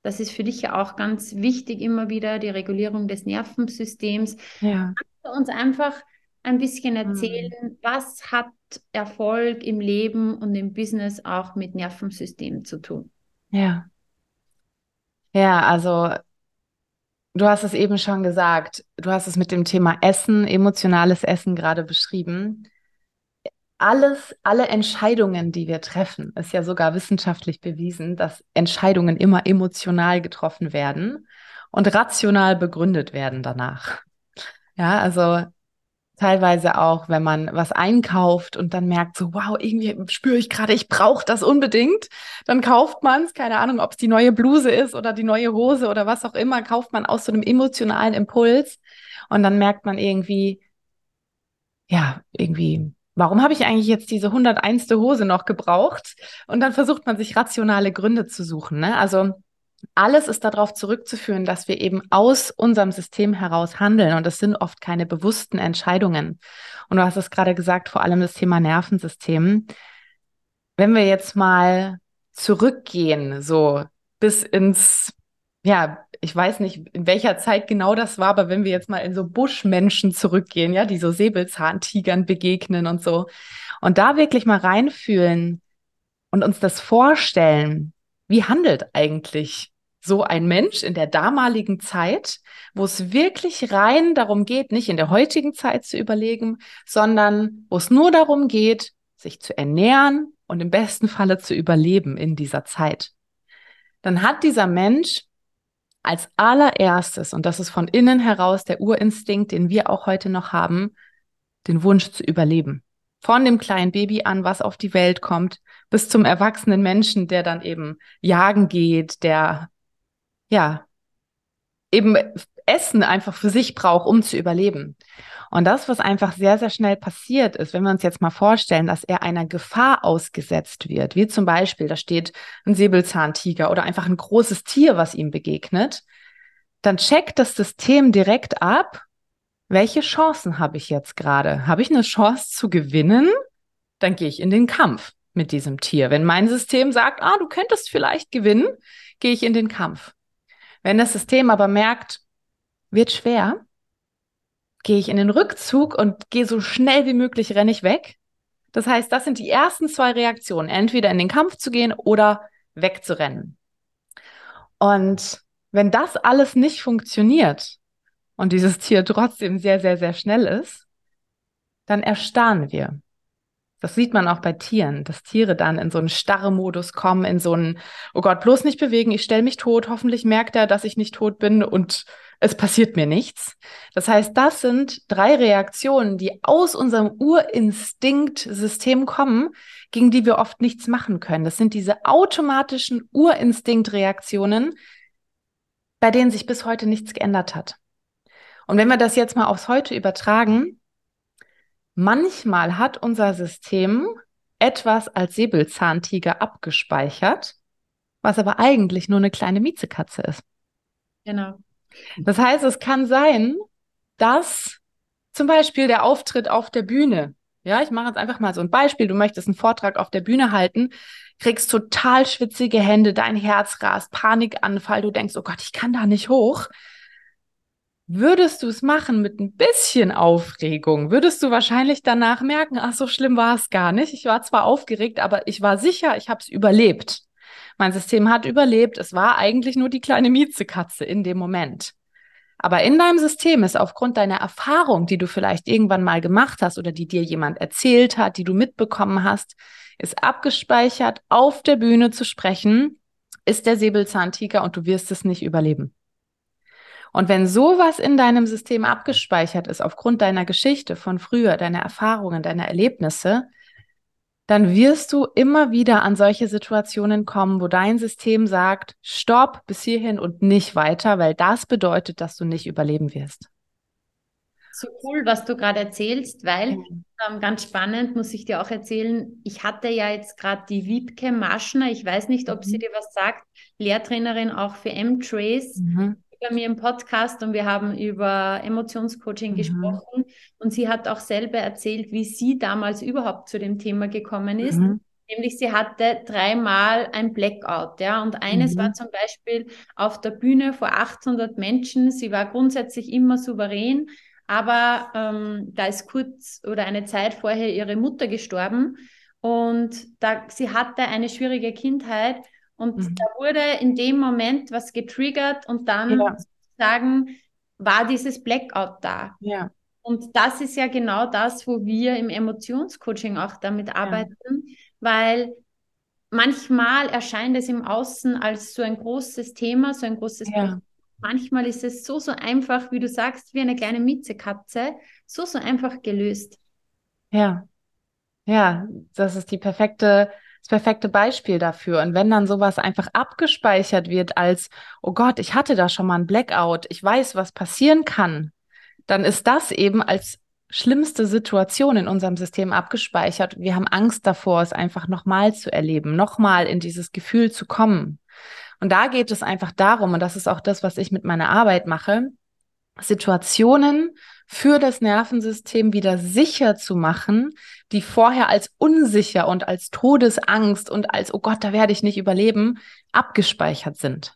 Das ist für dich ja auch ganz wichtig, immer wieder die Regulierung des Nervensystems. Ja. Kannst du uns einfach ein bisschen erzählen, mhm. was hat Erfolg im Leben und im Business auch mit Nervensystem zu tun? Ja. Ja, also du hast es eben schon gesagt, du hast es mit dem Thema Essen, emotionales Essen gerade beschrieben. Alles, alle Entscheidungen, die wir treffen, ist ja sogar wissenschaftlich bewiesen, dass Entscheidungen immer emotional getroffen werden und rational begründet werden danach. Ja, also teilweise auch, wenn man was einkauft und dann merkt so, wow, irgendwie spüre ich gerade, ich brauche das unbedingt, dann kauft man es, keine Ahnung, ob es die neue Bluse ist oder die neue Hose oder was auch immer, kauft man aus so einem emotionalen Impuls und dann merkt man irgendwie, ja, irgendwie, warum habe ich eigentlich jetzt diese 101. Hose noch gebraucht? Und dann versucht man sich rationale Gründe zu suchen, ne? Also alles ist darauf zurückzuführen, dass wir eben aus unserem System heraus handeln. Und das sind oft keine bewussten Entscheidungen. Und du hast es gerade gesagt, vor allem das Thema Nervensystem. Wenn wir jetzt mal zurückgehen, so bis ins, ja, ich weiß nicht, in welcher Zeit genau das war, aber wenn wir jetzt mal in so Buschmenschen zurückgehen, ja, die so Säbelzahntigern begegnen und so, und da wirklich mal reinfühlen und uns das vorstellen, wie handelt eigentlich so ein Mensch in der damaligen Zeit, wo es wirklich rein darum geht, nicht in der heutigen Zeit zu überlegen, sondern wo es nur darum geht, sich zu ernähren und im besten Falle zu überleben in dieser Zeit. Dann hat dieser Mensch als allererstes, und das ist von innen heraus der Urinstinkt, den wir auch heute noch haben, den Wunsch zu überleben. Von dem kleinen Baby an, was auf die Welt kommt, bis zum erwachsenen Menschen, der dann eben jagen geht, der ja, eben Essen einfach für sich braucht, um zu überleben. Und das, was einfach sehr, sehr schnell passiert ist, wenn wir uns jetzt mal vorstellen, dass er einer Gefahr ausgesetzt wird, wie zum Beispiel, da steht ein Säbelzahntiger oder einfach ein großes Tier, was ihm begegnet, dann checkt das System direkt ab, welche Chancen habe ich jetzt gerade? Habe ich eine Chance zu gewinnen? Dann gehe ich in den Kampf mit diesem Tier. Wenn mein System sagt, ah, du könntest vielleicht gewinnen, gehe ich in den Kampf. Wenn das System aber merkt, wird schwer, gehe ich in den Rückzug und gehe so schnell wie möglich, renne ich weg. Das heißt, das sind die ersten zwei Reaktionen, entweder in den Kampf zu gehen oder wegzurennen. Und wenn das alles nicht funktioniert und dieses Tier trotzdem sehr, sehr, sehr schnell ist, dann erstarren wir. Das sieht man auch bei Tieren, dass Tiere dann in so einen starren Modus kommen, in so einen, oh Gott, bloß nicht bewegen, ich stelle mich tot, hoffentlich merkt er, dass ich nicht tot bin und es passiert mir nichts. Das heißt, das sind drei Reaktionen, die aus unserem Urinstinkt-System kommen, gegen die wir oft nichts machen können. Das sind diese automatischen Urinstinkt-Reaktionen, bei denen sich bis heute nichts geändert hat. Und wenn wir das jetzt mal aufs Heute übertragen, Manchmal hat unser System etwas als Säbelzahntiger abgespeichert, was aber eigentlich nur eine kleine Miezekatze ist. Genau. Das heißt, es kann sein, dass zum Beispiel der Auftritt auf der Bühne, ja, ich mache jetzt einfach mal so ein Beispiel, du möchtest einen Vortrag auf der Bühne halten, kriegst total schwitzige Hände, dein Herz rast, Panikanfall, du denkst, oh Gott, ich kann da nicht hoch. Würdest du es machen mit ein bisschen Aufregung, würdest du wahrscheinlich danach merken, ach, so schlimm war es gar nicht. Ich war zwar aufgeregt, aber ich war sicher, ich habe es überlebt. Mein System hat überlebt. Es war eigentlich nur die kleine Miezekatze in dem Moment. Aber in deinem System ist aufgrund deiner Erfahrung, die du vielleicht irgendwann mal gemacht hast oder die dir jemand erzählt hat, die du mitbekommen hast, ist abgespeichert, auf der Bühne zu sprechen, ist der Säbelzahntiger und du wirst es nicht überleben. Und wenn sowas in deinem System abgespeichert ist, aufgrund deiner Geschichte von früher, deiner Erfahrungen, deiner Erlebnisse, dann wirst du immer wieder an solche Situationen kommen, wo dein System sagt, stopp bis hierhin und nicht weiter, weil das bedeutet, dass du nicht überleben wirst. So cool, was du gerade erzählst, weil ähm, ganz spannend muss ich dir auch erzählen, ich hatte ja jetzt gerade die Wiebke Maschner, ich weiß nicht, ob mhm. sie dir was sagt, Lehrtrainerin auch für M-Trace. Mhm bei mir im Podcast und wir haben über Emotionscoaching mhm. gesprochen und sie hat auch selber erzählt, wie sie damals überhaupt zu dem Thema gekommen ist. Mhm. Nämlich sie hatte dreimal ein Blackout, ja, und eines mhm. war zum Beispiel auf der Bühne vor 800 Menschen. Sie war grundsätzlich immer souverän, aber ähm, da ist kurz oder eine Zeit vorher ihre Mutter gestorben und da, sie hatte eine schwierige Kindheit und mhm. da wurde in dem Moment was getriggert und dann ja. sozusagen war dieses Blackout da. Ja. Und das ist ja genau das, wo wir im Emotionscoaching auch damit arbeiten, ja. weil manchmal erscheint es im Außen als so ein großes Thema, so ein großes ja. Problem. Manchmal ist es so, so einfach, wie du sagst, wie eine kleine Miezekatze, so, so einfach gelöst. Ja, ja, das ist die perfekte, das perfekte Beispiel dafür. Und wenn dann sowas einfach abgespeichert wird als, oh Gott, ich hatte da schon mal ein Blackout, ich weiß, was passieren kann, dann ist das eben als schlimmste Situation in unserem System abgespeichert. Wir haben Angst davor, es einfach nochmal zu erleben, nochmal in dieses Gefühl zu kommen. Und da geht es einfach darum, und das ist auch das, was ich mit meiner Arbeit mache, Situationen für das Nervensystem wieder sicher zu machen, die vorher als unsicher und als Todesangst und als, oh Gott, da werde ich nicht überleben, abgespeichert sind.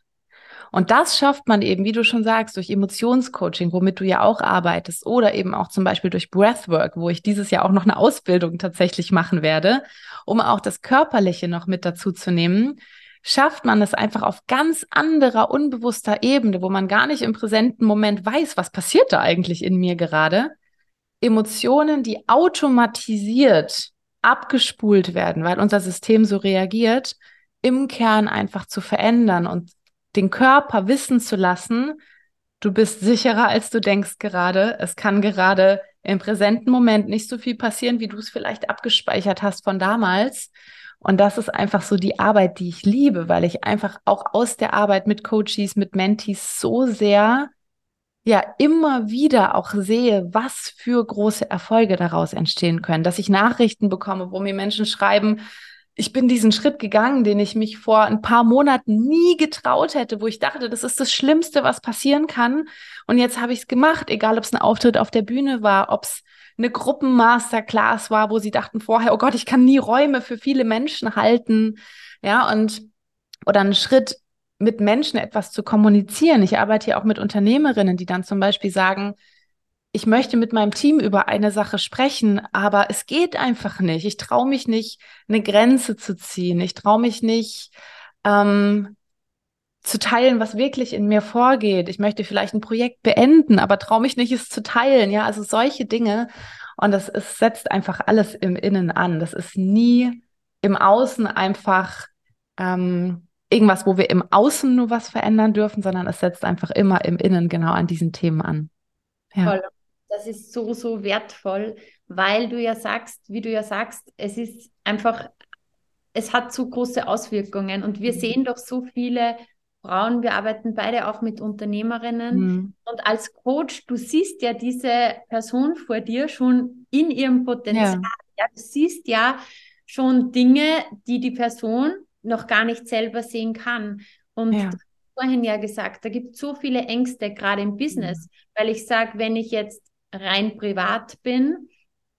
Und das schafft man eben, wie du schon sagst, durch Emotionscoaching, womit du ja auch arbeitest, oder eben auch zum Beispiel durch Breathwork, wo ich dieses Jahr auch noch eine Ausbildung tatsächlich machen werde, um auch das Körperliche noch mit dazu zu nehmen, schafft man es einfach auf ganz anderer, unbewusster Ebene, wo man gar nicht im präsenten Moment weiß, was passiert da eigentlich in mir gerade. Emotionen, die automatisiert abgespult werden, weil unser System so reagiert, im Kern einfach zu verändern und den Körper wissen zu lassen, du bist sicherer, als du denkst gerade. Es kann gerade im präsenten Moment nicht so viel passieren, wie du es vielleicht abgespeichert hast von damals. Und das ist einfach so die Arbeit, die ich liebe, weil ich einfach auch aus der Arbeit mit Coaches, mit Mentees so sehr, ja, immer wieder auch sehe, was für große Erfolge daraus entstehen können, dass ich Nachrichten bekomme, wo mir Menschen schreiben, ich bin diesen Schritt gegangen, den ich mich vor ein paar Monaten nie getraut hätte, wo ich dachte, das ist das Schlimmste, was passieren kann. Und jetzt habe ich es gemacht, egal ob es ein Auftritt auf der Bühne war, ob es eine Gruppenmasterclass war, wo sie dachten vorher, oh Gott, ich kann nie Räume für viele Menschen halten. Ja, und oder einen Schritt mit Menschen etwas zu kommunizieren. Ich arbeite hier auch mit Unternehmerinnen, die dann zum Beispiel sagen, ich möchte mit meinem Team über eine Sache sprechen, aber es geht einfach nicht. Ich traue mich nicht, eine Grenze zu ziehen. Ich traue mich nicht, ähm, zu teilen, was wirklich in mir vorgeht. Ich möchte vielleicht ein Projekt beenden, aber traue mich nicht, es zu teilen. Ja, also solche Dinge. Und das ist, setzt einfach alles im Innen an. Das ist nie im Außen einfach ähm, irgendwas, wo wir im Außen nur was verändern dürfen, sondern es setzt einfach immer im Innen genau an diesen Themen an. Ja. Voll. Das ist so, so wertvoll, weil du ja sagst, wie du ja sagst, es ist einfach, es hat so große Auswirkungen und wir mhm. sehen doch so viele Frauen, wir arbeiten beide auch mit Unternehmerinnen. Mhm. Und als Coach, du siehst ja diese Person vor dir schon in ihrem Potenzial. Ja. ja. du siehst ja schon Dinge, die die Person noch gar nicht selber sehen kann. Und ja vorhin ja gesagt, da gibt es so viele Ängste, gerade im Business, mhm. weil ich sage, wenn ich jetzt rein privat bin,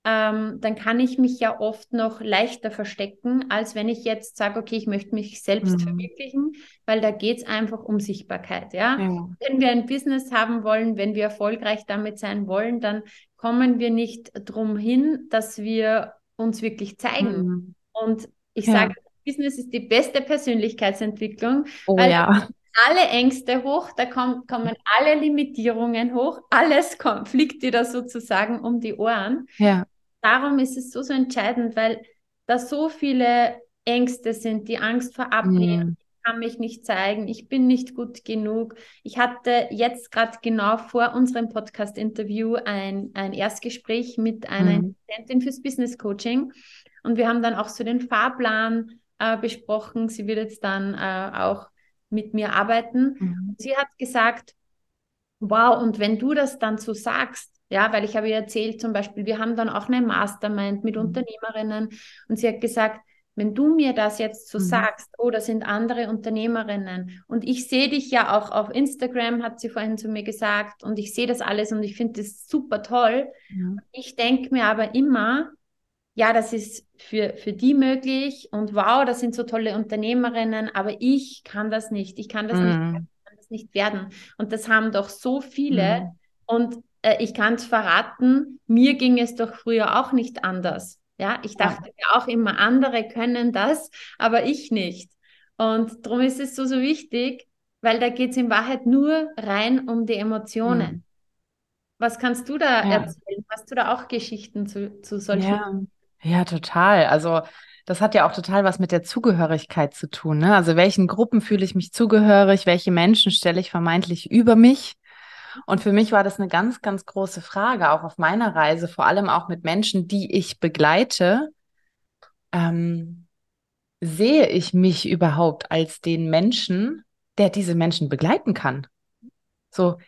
ähm, dann kann ich mich ja oft noch leichter verstecken, als wenn ich jetzt sage, okay, ich möchte mich selbst mhm. verwirklichen, weil da geht es einfach um Sichtbarkeit. Ja? ja? Wenn wir ein Business haben wollen, wenn wir erfolgreich damit sein wollen, dann kommen wir nicht drum hin, dass wir uns wirklich zeigen. Mhm. Und ich ja. sage, Business ist die beste Persönlichkeitsentwicklung, oh, weil ja alle Ängste hoch, da kommt, kommen alle Limitierungen hoch, alles kommt, fliegt dir da sozusagen um die Ohren. Ja. Darum ist es so, so entscheidend, weil da so viele Ängste sind, die Angst vor Ablehnung, mhm. ich kann mich nicht zeigen, ich bin nicht gut genug. Ich hatte jetzt gerade genau vor unserem Podcast-Interview ein, ein Erstgespräch mit einer mhm. Intendentin fürs Business Coaching und wir haben dann auch so den Fahrplan äh, besprochen. Sie wird jetzt dann äh, auch mit mir arbeiten. Mhm. Sie hat gesagt, wow, und wenn du das dann so sagst, ja, weil ich habe ihr erzählt, zum Beispiel, wir haben dann auch eine Mastermind mit mhm. Unternehmerinnen und sie hat gesagt, wenn du mir das jetzt so mhm. sagst, oh, das sind andere Unternehmerinnen und ich sehe dich ja auch auf Instagram, hat sie vorhin zu mir gesagt, und ich sehe das alles und ich finde das super toll. Ja. Ich denke mir aber immer, ja, das ist für, für die möglich und wow, das sind so tolle Unternehmerinnen, aber ich kann das nicht, ich kann das, mm. nicht, mhm. kann das nicht werden. Und das haben doch so viele. Mm. Und äh, ich kann es verraten, mir ging es doch früher auch nicht anders. Ja, ich dachte ja. auch immer, andere können das, aber ich nicht. Und darum ist es so, so wichtig, weil da geht es in Wahrheit nur rein um die Emotionen. Mhm. Was kannst du da ja. erzählen? Hast du da auch Geschichten zu, zu solchen? Ja. ja, total. Also das hat ja auch total was mit der Zugehörigkeit zu tun. Ne? Also welchen Gruppen fühle ich mich zugehörig? Welche Menschen stelle ich vermeintlich über mich? Und für mich war das eine ganz, ganz große Frage, auch auf meiner Reise, vor allem auch mit Menschen, die ich begleite. Ähm, sehe ich mich überhaupt als den Menschen, der diese Menschen begleiten kann? So,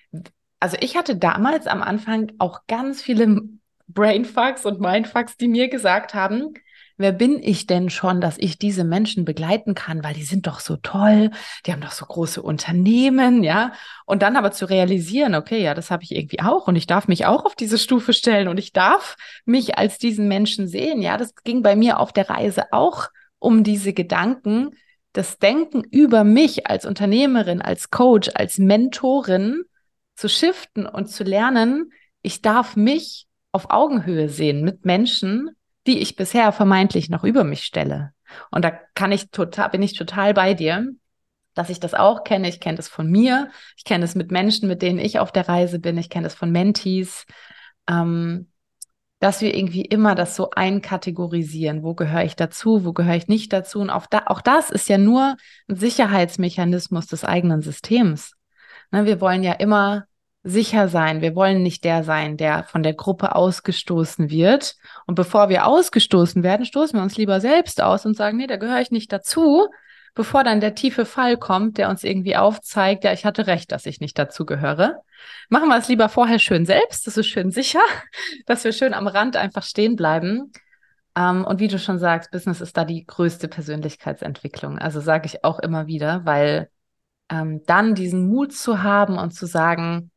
also ich hatte damals am Anfang auch ganz viele Brainfucks und Mindfucks, die mir gesagt haben, wer bin ich denn schon, dass ich diese Menschen begleiten kann, weil die sind doch so toll, die haben doch so große Unternehmen, ja. Und dann aber zu realisieren, okay, ja, das habe ich irgendwie auch und ich darf mich auch auf diese Stufe stellen und ich darf mich als diesen Menschen sehen, ja. Das ging bei mir auf der Reise auch um diese Gedanken, das Denken über mich als Unternehmerin, als Coach, als Mentorin zu shiften und zu lernen, ich darf mich auf Augenhöhe sehen mit Menschen, die ich bisher vermeintlich noch über mich stelle. Und da kann ich total, bin ich total bei dir, dass ich das auch kenne. Ich kenne das von mir. Ich kenne es mit Menschen, mit denen ich auf der Reise bin. Ich kenne es von Mentees. Ähm, dass wir irgendwie immer das so einkategorisieren. Wo gehöre ich dazu? Wo gehöre ich nicht dazu? Und auch, da, auch das ist ja nur ein Sicherheitsmechanismus des eigenen Systems. Ne, wir wollen ja immer sicher sein. Wir wollen nicht der sein, der von der Gruppe ausgestoßen wird. Und bevor wir ausgestoßen werden, stoßen wir uns lieber selbst aus und sagen, nee, da gehöre ich nicht dazu, bevor dann der tiefe Fall kommt, der uns irgendwie aufzeigt, ja, ich hatte recht, dass ich nicht dazu gehöre. Machen wir es lieber vorher schön selbst, das ist schön sicher, dass wir schön am Rand einfach stehen bleiben. Um, ähm, und wie du schon sagst, Business ist da die größte Persönlichkeitsentwicklung. Also sage ich auch immer wieder, weil ähm, dann diesen Mut zu haben und zu sagen,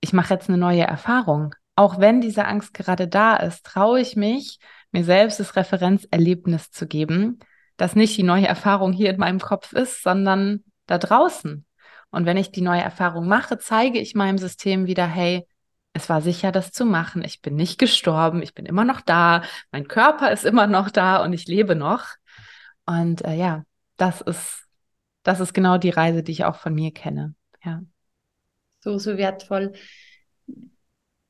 ich mache jetzt eine neue Erfahrung. Auch wenn diese Angst gerade da ist, traue ich mich, mir selbst das Referenzerlebnis zu geben, dass nicht die neue Erfahrung hier in meinem Kopf ist, sondern da draußen. Und wenn ich die neue Erfahrung mache, zeige ich meinem System wieder, hey, es war sicher, das zu machen. Ich bin nicht gestorben, ich bin immer noch da, mein Körper ist immer noch da und ich lebe noch. Und äh, ja, das ist, das ist genau die Reise, die ich auch von mir kenne. Ja so, so wertvoll.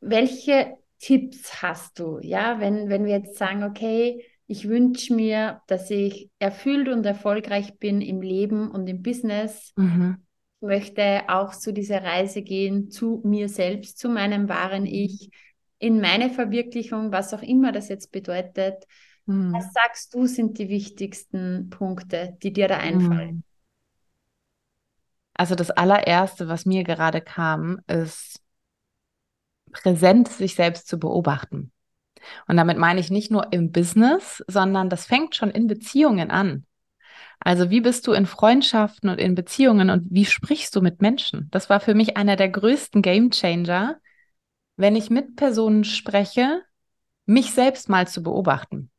Welche Tipps hast du, ja, wenn, wenn wir jetzt sagen, okay, ich wünsche mir, dass ich erfüllt und erfolgreich bin im Leben und im Business. Mhm. Ich möchte auch zu dieser Reise gehen, zu mir selbst, zu meinem wahren mhm. Ich, in meine Verwirklichung, was auch immer das jetzt bedeutet. Mhm. Was sagst du, sind die wichtigsten Punkte, die dir da einfallen? Also das allererste, was mir gerade kam, ist präsent sich selbst zu beobachten. Und damit meine ich nicht nur im Business, sondern das fängt schon in Beziehungen an. Also wie bist du in Freundschaften und in Beziehungen und wie sprichst du mit Menschen? Das war für mich einer der größten Game Changer, wenn ich mit Personen spreche, mich selbst mal zu beobachten.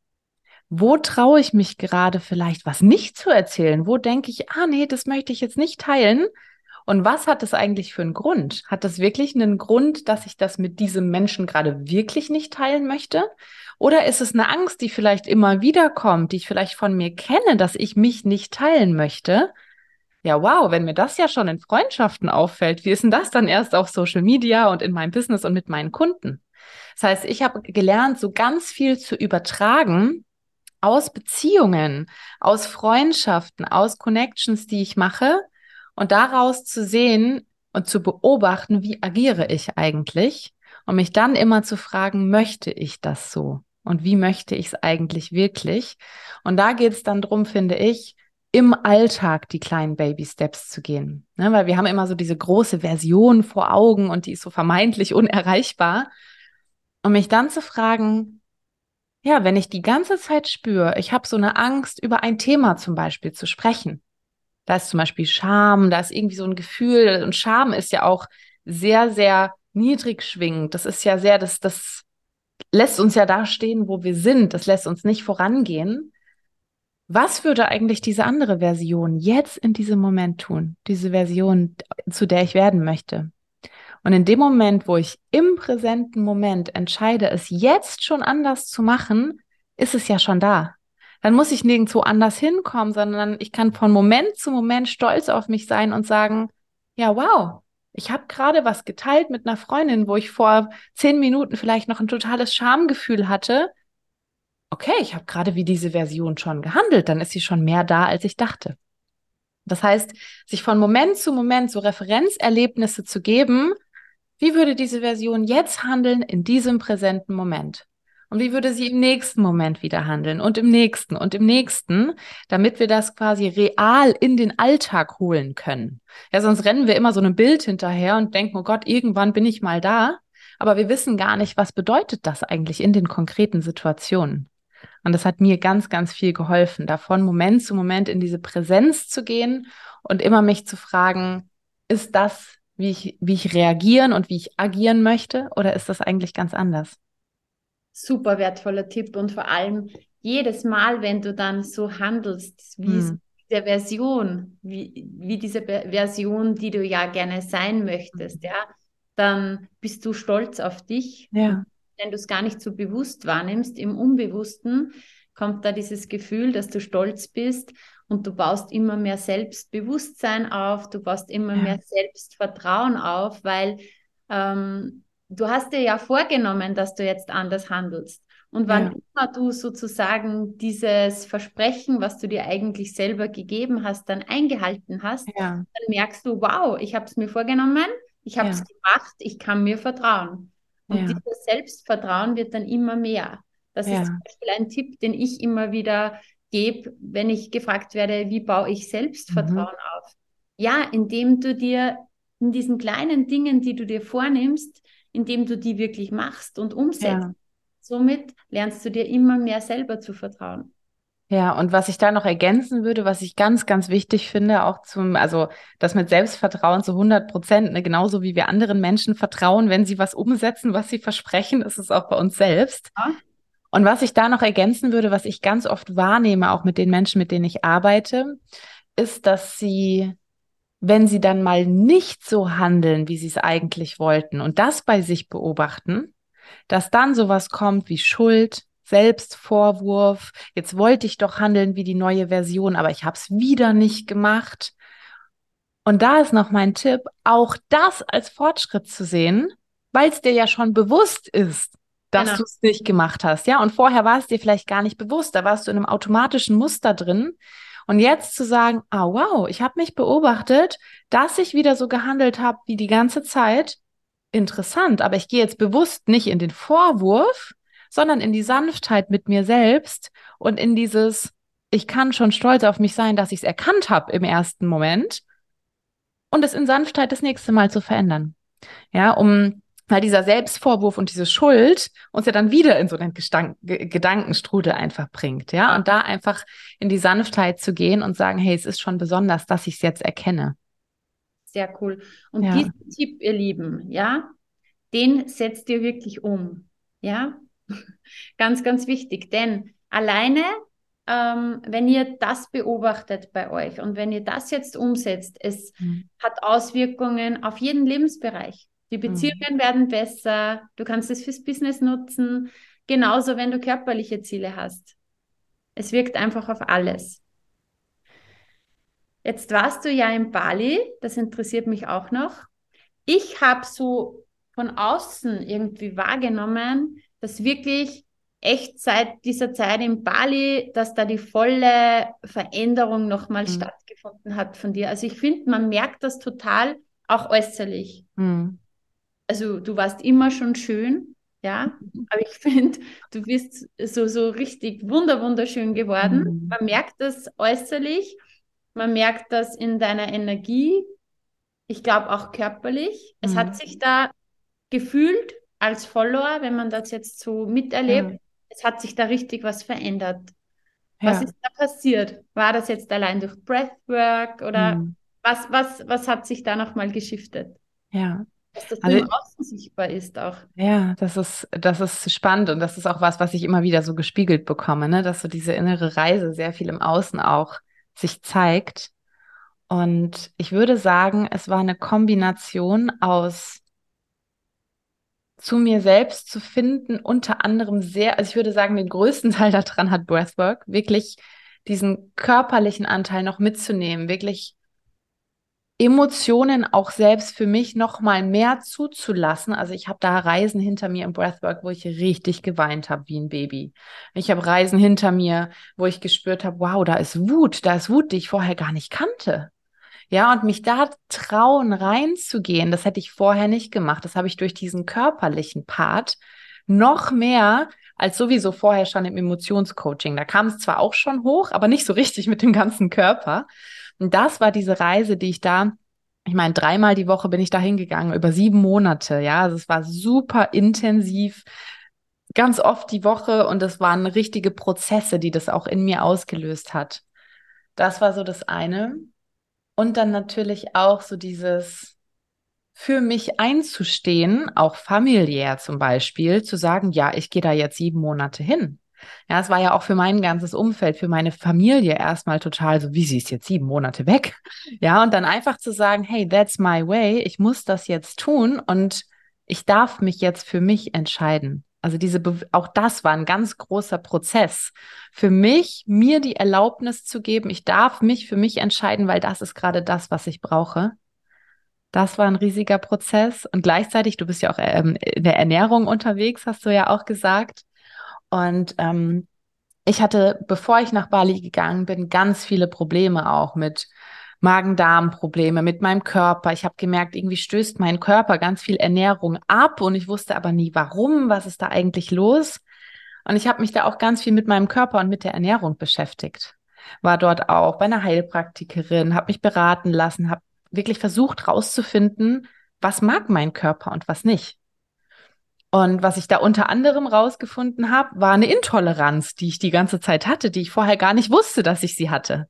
Wo traue ich mich gerade vielleicht was nicht zu erzählen? Wo denke ich, ah nee, das möchte ich jetzt nicht teilen? Und was hat das eigentlich für einen Grund? Hat das wirklich einen Grund, dass ich das mit diesem Menschen gerade wirklich nicht teilen möchte? Oder ist es eine Angst, die vielleicht immer wieder kommt, die ich vielleicht von mir kenne, dass ich mich nicht teilen möchte? Ja, wow, wenn mir das ja schon in Freundschaften auffällt, wie ist denn das dann erst auf Social Media und in meinem Business und mit meinen Kunden? Das heißt, ich habe gelernt, so ganz viel zu übertragen aus Beziehungen, aus Freundschaften, aus Connections, die ich mache und daraus zu sehen und zu beobachten, wie agiere ich eigentlich und mich dann immer zu fragen, möchte ich das so und wie möchte ich es eigentlich wirklich? Und da geht es dann drum, finde ich, im Alltag die kleinen Baby Steps zu gehen. Ne, weil wir haben immer so diese große Version vor Augen und die ist so vermeintlich unerreichbar. Und mich dann zu fragen, ja, wenn ich die ganze Zeit spüre, ich habe so eine Angst, über ein Thema zum Beispiel zu sprechen. Da ist zum Beispiel Scham, da ist irgendwie so ein Gefühl, und Scham ist ja auch sehr, sehr niedrig schwingend. Das ist ja sehr, das, das lässt uns ja da stehen, wo wir sind. Das lässt uns nicht vorangehen. Was würde eigentlich diese andere Version jetzt in diesem Moment tun? Diese Version, zu der ich werden möchte? Und in dem Moment, wo ich im präsenten Moment entscheide, es jetzt schon anders zu machen, ist es ja schon da. Dann muss ich nirgendwo anders hinkommen, sondern ich kann von Moment zu Moment stolz auf mich sein und sagen, ja, wow, ich habe gerade was geteilt mit einer Freundin, wo ich vor zehn Minuten vielleicht noch ein totales Schamgefühl hatte. Okay, ich habe gerade wie diese Version schon gehandelt, dann ist sie schon mehr da, als ich dachte. Das heißt, sich von Moment zu Moment so Referenzerlebnisse zu geben, wie würde diese Version jetzt handeln in diesem präsenten Moment? Und wie würde sie im nächsten Moment wieder handeln und im nächsten und im nächsten, damit wir das quasi real in den Alltag holen können? Ja, sonst rennen wir immer so einem Bild hinterher und denken, oh Gott, irgendwann bin ich mal da. Aber wir wissen gar nicht, was bedeutet das eigentlich in den konkreten Situationen. Und das hat mir ganz, ganz viel geholfen, davon Moment zu Moment in diese Präsenz zu gehen und immer mich zu fragen, ist das, wie ich, wie ich reagieren und wie ich agieren möchte, oder ist das eigentlich ganz anders? super wertvoller Tipp und vor allem jedes Mal, wenn du dann so handelst, wie hm. der Version, wie, wie diese Version, die du ja gerne sein möchtest, ja, dann bist du stolz auf dich. Ja. wenn du es gar nicht so bewusst wahrnimmst, im Unbewussten kommt da dieses Gefühl, dass du stolz bist und du baust immer mehr Selbstbewusstsein auf, du baust immer ja. mehr Selbstvertrauen auf, weil ähm, du hast dir ja vorgenommen, dass du jetzt anders handelst. Und wann ja. immer du sozusagen dieses Versprechen, was du dir eigentlich selber gegeben hast, dann eingehalten hast, ja. dann merkst du, wow, ich habe es mir vorgenommen, ich habe es ja. gemacht, ich kann mir vertrauen. Und dieses Selbstvertrauen wird dann immer mehr. Das ist zum Beispiel ein Tipp, den ich immer wieder gebe, wenn ich gefragt werde, wie baue ich Selbstvertrauen mhm. auf? Ja, indem du dir in diesen kleinen Dingen, die du dir vornimmst, indem du die wirklich machst und umsetzt. Ja. Somit lernst du dir immer mehr selber zu vertrauen. Ja, und was ich da noch ergänzen würde, was ich ganz, ganz wichtig finde, auch zum, also das mit Selbstvertrauen zu 100 Prozent, ne, genauso wie wir anderen Menschen vertrauen, wenn sie was umsetzen, was sie versprechen, ist es auch bei uns selbst. Ja. Und was ich da noch ergänzen würde, was ich ganz oft wahrnehme, auch mit den Menschen, mit denen ich arbeite, ist, dass sie wenn sie dann mal nicht so handeln, wie sie es eigentlich wollten und das bei sich beobachten, dass dann sowas kommt wie Schuld, Selbstvorwurf, jetzt wollte ich doch handeln wie die neue Version, aber ich habe es wieder nicht gemacht. Und da ist noch mein Tipp, auch das als Fortschritt zu sehen, weil es dir ja schon bewusst ist, dass genau. du es nicht gemacht hast, ja? Und vorher war es dir vielleicht gar nicht bewusst, da warst du in einem automatischen Muster drin, und jetzt zu sagen, ah wow, ich habe mich beobachtet, dass ich wieder so gehandelt habe wie die ganze Zeit. Interessant, aber ich gehe jetzt bewusst nicht in den Vorwurf, sondern in die Sanftheit mit mir selbst und in dieses, ich kann schon stolz auf mich sein, dass ich es erkannt habe im ersten Moment und es in Sanftheit das nächste Mal zu verändern. Ja, um weil dieser Selbstvorwurf und diese Schuld uns ja dann wieder in so einen Gestank Gedankenstrudel einfach bringt, ja, und da einfach in die Sanftheit zu gehen und sagen, hey, es ist schon besonders, dass ich es jetzt erkenne. Sehr cool. Und ja. diesen Tipp, ihr Lieben, ja, den setzt ihr wirklich um, ja, ganz, ganz wichtig, denn alleine ähm, wenn ihr das beobachtet bei euch und wenn ihr das jetzt umsetzt, es mhm. hat Auswirkungen auf jeden Lebensbereich. Die Beziehungen mhm. werden besser, du kannst es fürs Business nutzen, genauso wenn du körperliche Ziele hast. Es wirkt einfach auf alles. Jetzt warst du ja in Bali, das interessiert mich auch noch. Ich habe so von außen irgendwie wahrgenommen, dass wirklich echt seit dieser Zeit in Bali, dass da die volle Veränderung nochmal mhm. stattgefunden hat von dir. Also ich finde, man merkt das total auch äußerlich. Mhm also du warst immer schon schön, ja, mhm. aber ich finde, du bist so, so richtig wunder, wunderschön geworden. Mhm. Man merkt das äußerlich, man merkt das in deiner Energie, ich glaube auch körperlich. Es mhm. hat sich da gefühlt als Follower, wenn man das jetzt so miterlebt, mhm. es hat sich da richtig was verändert. Ja. Was ist da passiert? War das jetzt allein durch Breathwork oder mhm. was, was, was hat sich da nochmal geschiftet? Ja, dass das also, im Außen sichtbar ist auch. Ja, das ist, das ist spannend und das ist auch was, was ich immer wieder so gespiegelt bekomme, ne? dass so diese innere Reise sehr viel im Außen auch sich zeigt. Und ich würde sagen, es war eine Kombination aus zu mir selbst zu finden, unter anderem sehr, also ich würde sagen, den größten Teil daran hat Breathwork, wirklich diesen körperlichen Anteil noch mitzunehmen, wirklich Emotionen auch selbst für mich noch mal mehr zuzulassen. Also ich habe da Reisen hinter mir im Breathwork, wo ich richtig geweint habe wie ein Baby. Ich habe Reisen hinter mir, wo ich gespürt habe, wow, da ist Wut, da ist Wut, die ich vorher gar nicht kannte. Ja, und mich da trauen reinzugehen, das hätte ich vorher nicht gemacht. Das habe ich durch diesen körperlichen Part noch mehr als sowieso vorher schon im Emotionscoaching. Da kam es zwar auch schon hoch, aber nicht so richtig mit dem ganzen Körper. Und das war diese Reise, die ich da, ich meine, dreimal die Woche bin ich da hingegangen, über sieben Monate. Ja, also es war super intensiv, ganz oft die Woche und es waren richtige Prozesse, die das auch in mir ausgelöst hat. Das war so das eine. Und dann natürlich auch so dieses, für mich einzustehen, auch familiär zum Beispiel, zu sagen, ja, ich gehe da jetzt sieben Monate hin. Ja, es war ja auch für mein ganzes Umfeld, für meine Familie erstmal total so, wie sie ist jetzt sieben Monate weg. Ja, und dann einfach zu sagen, hey, that's my way, ich muss das jetzt tun und ich darf mich jetzt für mich entscheiden. Also diese, Be auch das war ein ganz großer Prozess. Für mich, mir die Erlaubnis zu geben, ich darf mich für mich entscheiden, weil das ist gerade das, was ich brauche. Das war ein riesiger Prozess. Und gleichzeitig, du bist ja auch ähm, in der Ernährung unterwegs, hast du ja auch gesagt. Und ähm, ich hatte, bevor ich nach Bali gegangen bin, ganz viele Probleme auch mit Magen-Darm-Probleme mit meinem Körper. Ich habe gemerkt, irgendwie stößt mein Körper ganz viel Ernährung ab und ich wusste aber nie, warum, was ist da eigentlich los. Und ich habe mich da auch ganz viel mit meinem Körper und mit der Ernährung beschäftigt. War dort auch bei einer Heilpraktikerin, habe mich beraten lassen, habe wirklich versucht rauszufinden, was mag mein Körper und was nicht. Und was ich da unter anderem rausgefunden habe, war eine Intoleranz, die ich die ganze Zeit hatte, die ich vorher gar nicht wusste, dass ich sie hatte.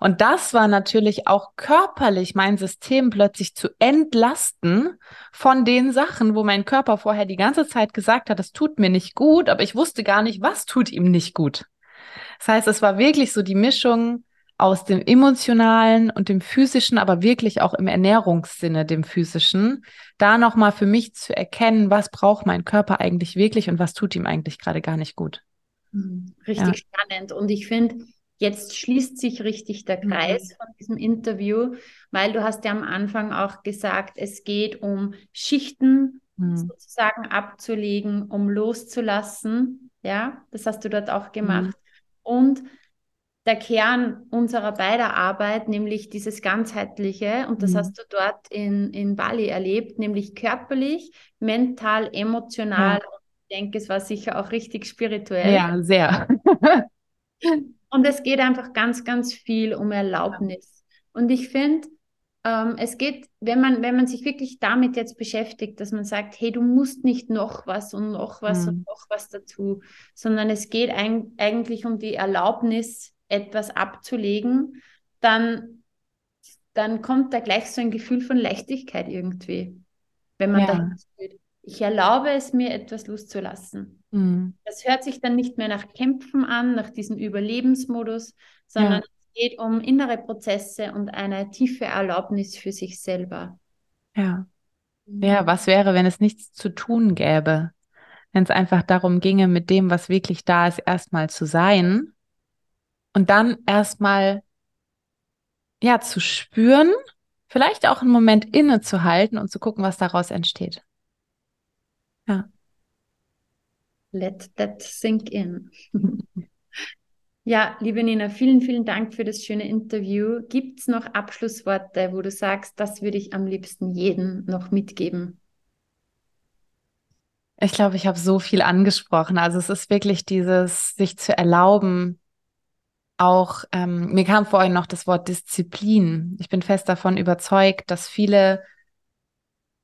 Und das war natürlich auch körperlich mein System plötzlich zu entlasten von den Sachen, wo mein Körper vorher die ganze Zeit gesagt hat, das tut mir nicht gut, aber ich wusste gar nicht, was tut ihm nicht gut. Das heißt, es war wirklich so die Mischung aus dem emotionalen und dem physischen, aber wirklich auch im Ernährungssinne dem physischen, da nochmal für mich zu erkennen, was braucht mein Körper eigentlich wirklich und was tut ihm eigentlich gerade gar nicht gut. Mhm. Richtig ja. spannend. Und ich finde, jetzt schließt sich richtig der mhm. Kreis mhm. von diesem Interview, weil du hast ja am Anfang auch gesagt, es geht um Schichten mhm. sozusagen abzulegen, um loszulassen. Ja, das hast du dort auch gemacht. Mhm. Und der Kern unserer beider Arbeit, nämlich dieses ganzheitliche, und das mhm. hast du dort in, in Bali erlebt, nämlich körperlich, mental, emotional. Ja. Und ich denke, es war sicher auch richtig spirituell. Ja, sehr. und es geht einfach ganz, ganz viel um Erlaubnis. Und ich finde, ähm, es geht, wenn man, wenn man sich wirklich damit jetzt beschäftigt, dass man sagt, hey, du musst nicht noch was und noch was mhm. und noch was dazu, sondern es geht ein, eigentlich um die Erlaubnis, etwas abzulegen, dann, dann kommt da gleich so ein Gefühl von Leichtigkeit irgendwie, wenn man ja. da steht. Ich erlaube es mir, etwas loszulassen. Mhm. Das hört sich dann nicht mehr nach Kämpfen an, nach diesem Überlebensmodus, sondern ja. es geht um innere Prozesse und eine tiefe Erlaubnis für sich selber. Ja. Ja, mhm. was wäre, wenn es nichts zu tun gäbe? Wenn es einfach darum ginge, mit dem, was wirklich da ist, erstmal zu sein und dann erstmal, ja, zu spüren, vielleicht auch einen Moment innezuhalten und zu gucken, was daraus entsteht. Ja. Let that sink in. ja, liebe Nina, vielen, vielen Dank für das schöne Interview. Gibt es noch Abschlussworte, wo du sagst, das würde ich am liebsten jedem noch mitgeben? Ich glaube, ich habe so viel angesprochen. Also es ist wirklich dieses, sich zu erlauben, auch, ähm, mir kam vorhin noch das Wort Disziplin. Ich bin fest davon überzeugt, dass viele,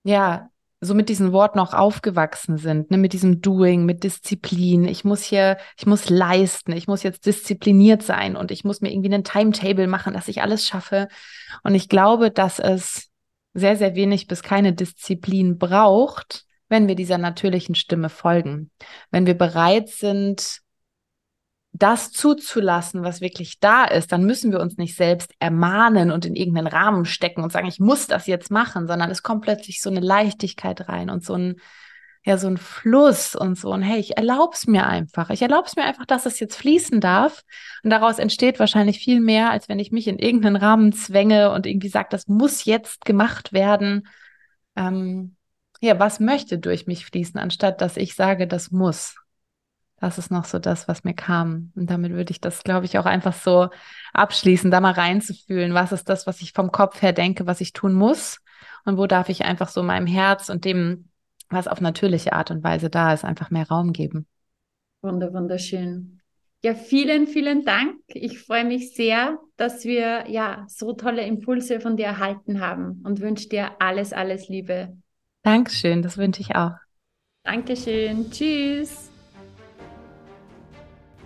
ja, so mit diesem Wort noch aufgewachsen sind, ne, mit diesem Doing, mit Disziplin. Ich muss hier, ich muss leisten, ich muss jetzt diszipliniert sein und ich muss mir irgendwie einen Timetable machen, dass ich alles schaffe. Und ich glaube, dass es sehr, sehr wenig bis keine Disziplin braucht, wenn wir dieser natürlichen Stimme folgen. Wenn wir bereit sind, das zuzulassen, was wirklich da ist, dann müssen wir uns nicht selbst ermahnen und in irgendeinen Rahmen stecken und sagen, ich muss das jetzt machen, sondern es kommt plötzlich so eine Leichtigkeit rein und so ein, ja so ein Fluss und so. Und hey, ich erlaube es mir einfach. Ich erlaube es mir einfach, dass es jetzt fließen darf. Und daraus entsteht wahrscheinlich viel mehr, als wenn ich mich in irgendeinen Rahmen zwänge und irgendwie sage, das muss jetzt gemacht werden. Ähm, ja, was möchte durch mich fließen, anstatt dass ich sage, das muss. Das ist noch so das, was mir kam. Und damit würde ich das, glaube ich, auch einfach so abschließen, da mal reinzufühlen. Was ist das, was ich vom Kopf her denke, was ich tun muss? Und wo darf ich einfach so meinem Herz und dem was auf natürliche Art und Weise da ist, einfach mehr Raum geben. Wunder, wunderschön. Ja, vielen, vielen Dank. Ich freue mich sehr, dass wir ja so tolle Impulse von dir erhalten haben und wünsche dir alles, alles Liebe. Dankeschön, das wünsche ich auch. Dankeschön. Tschüss.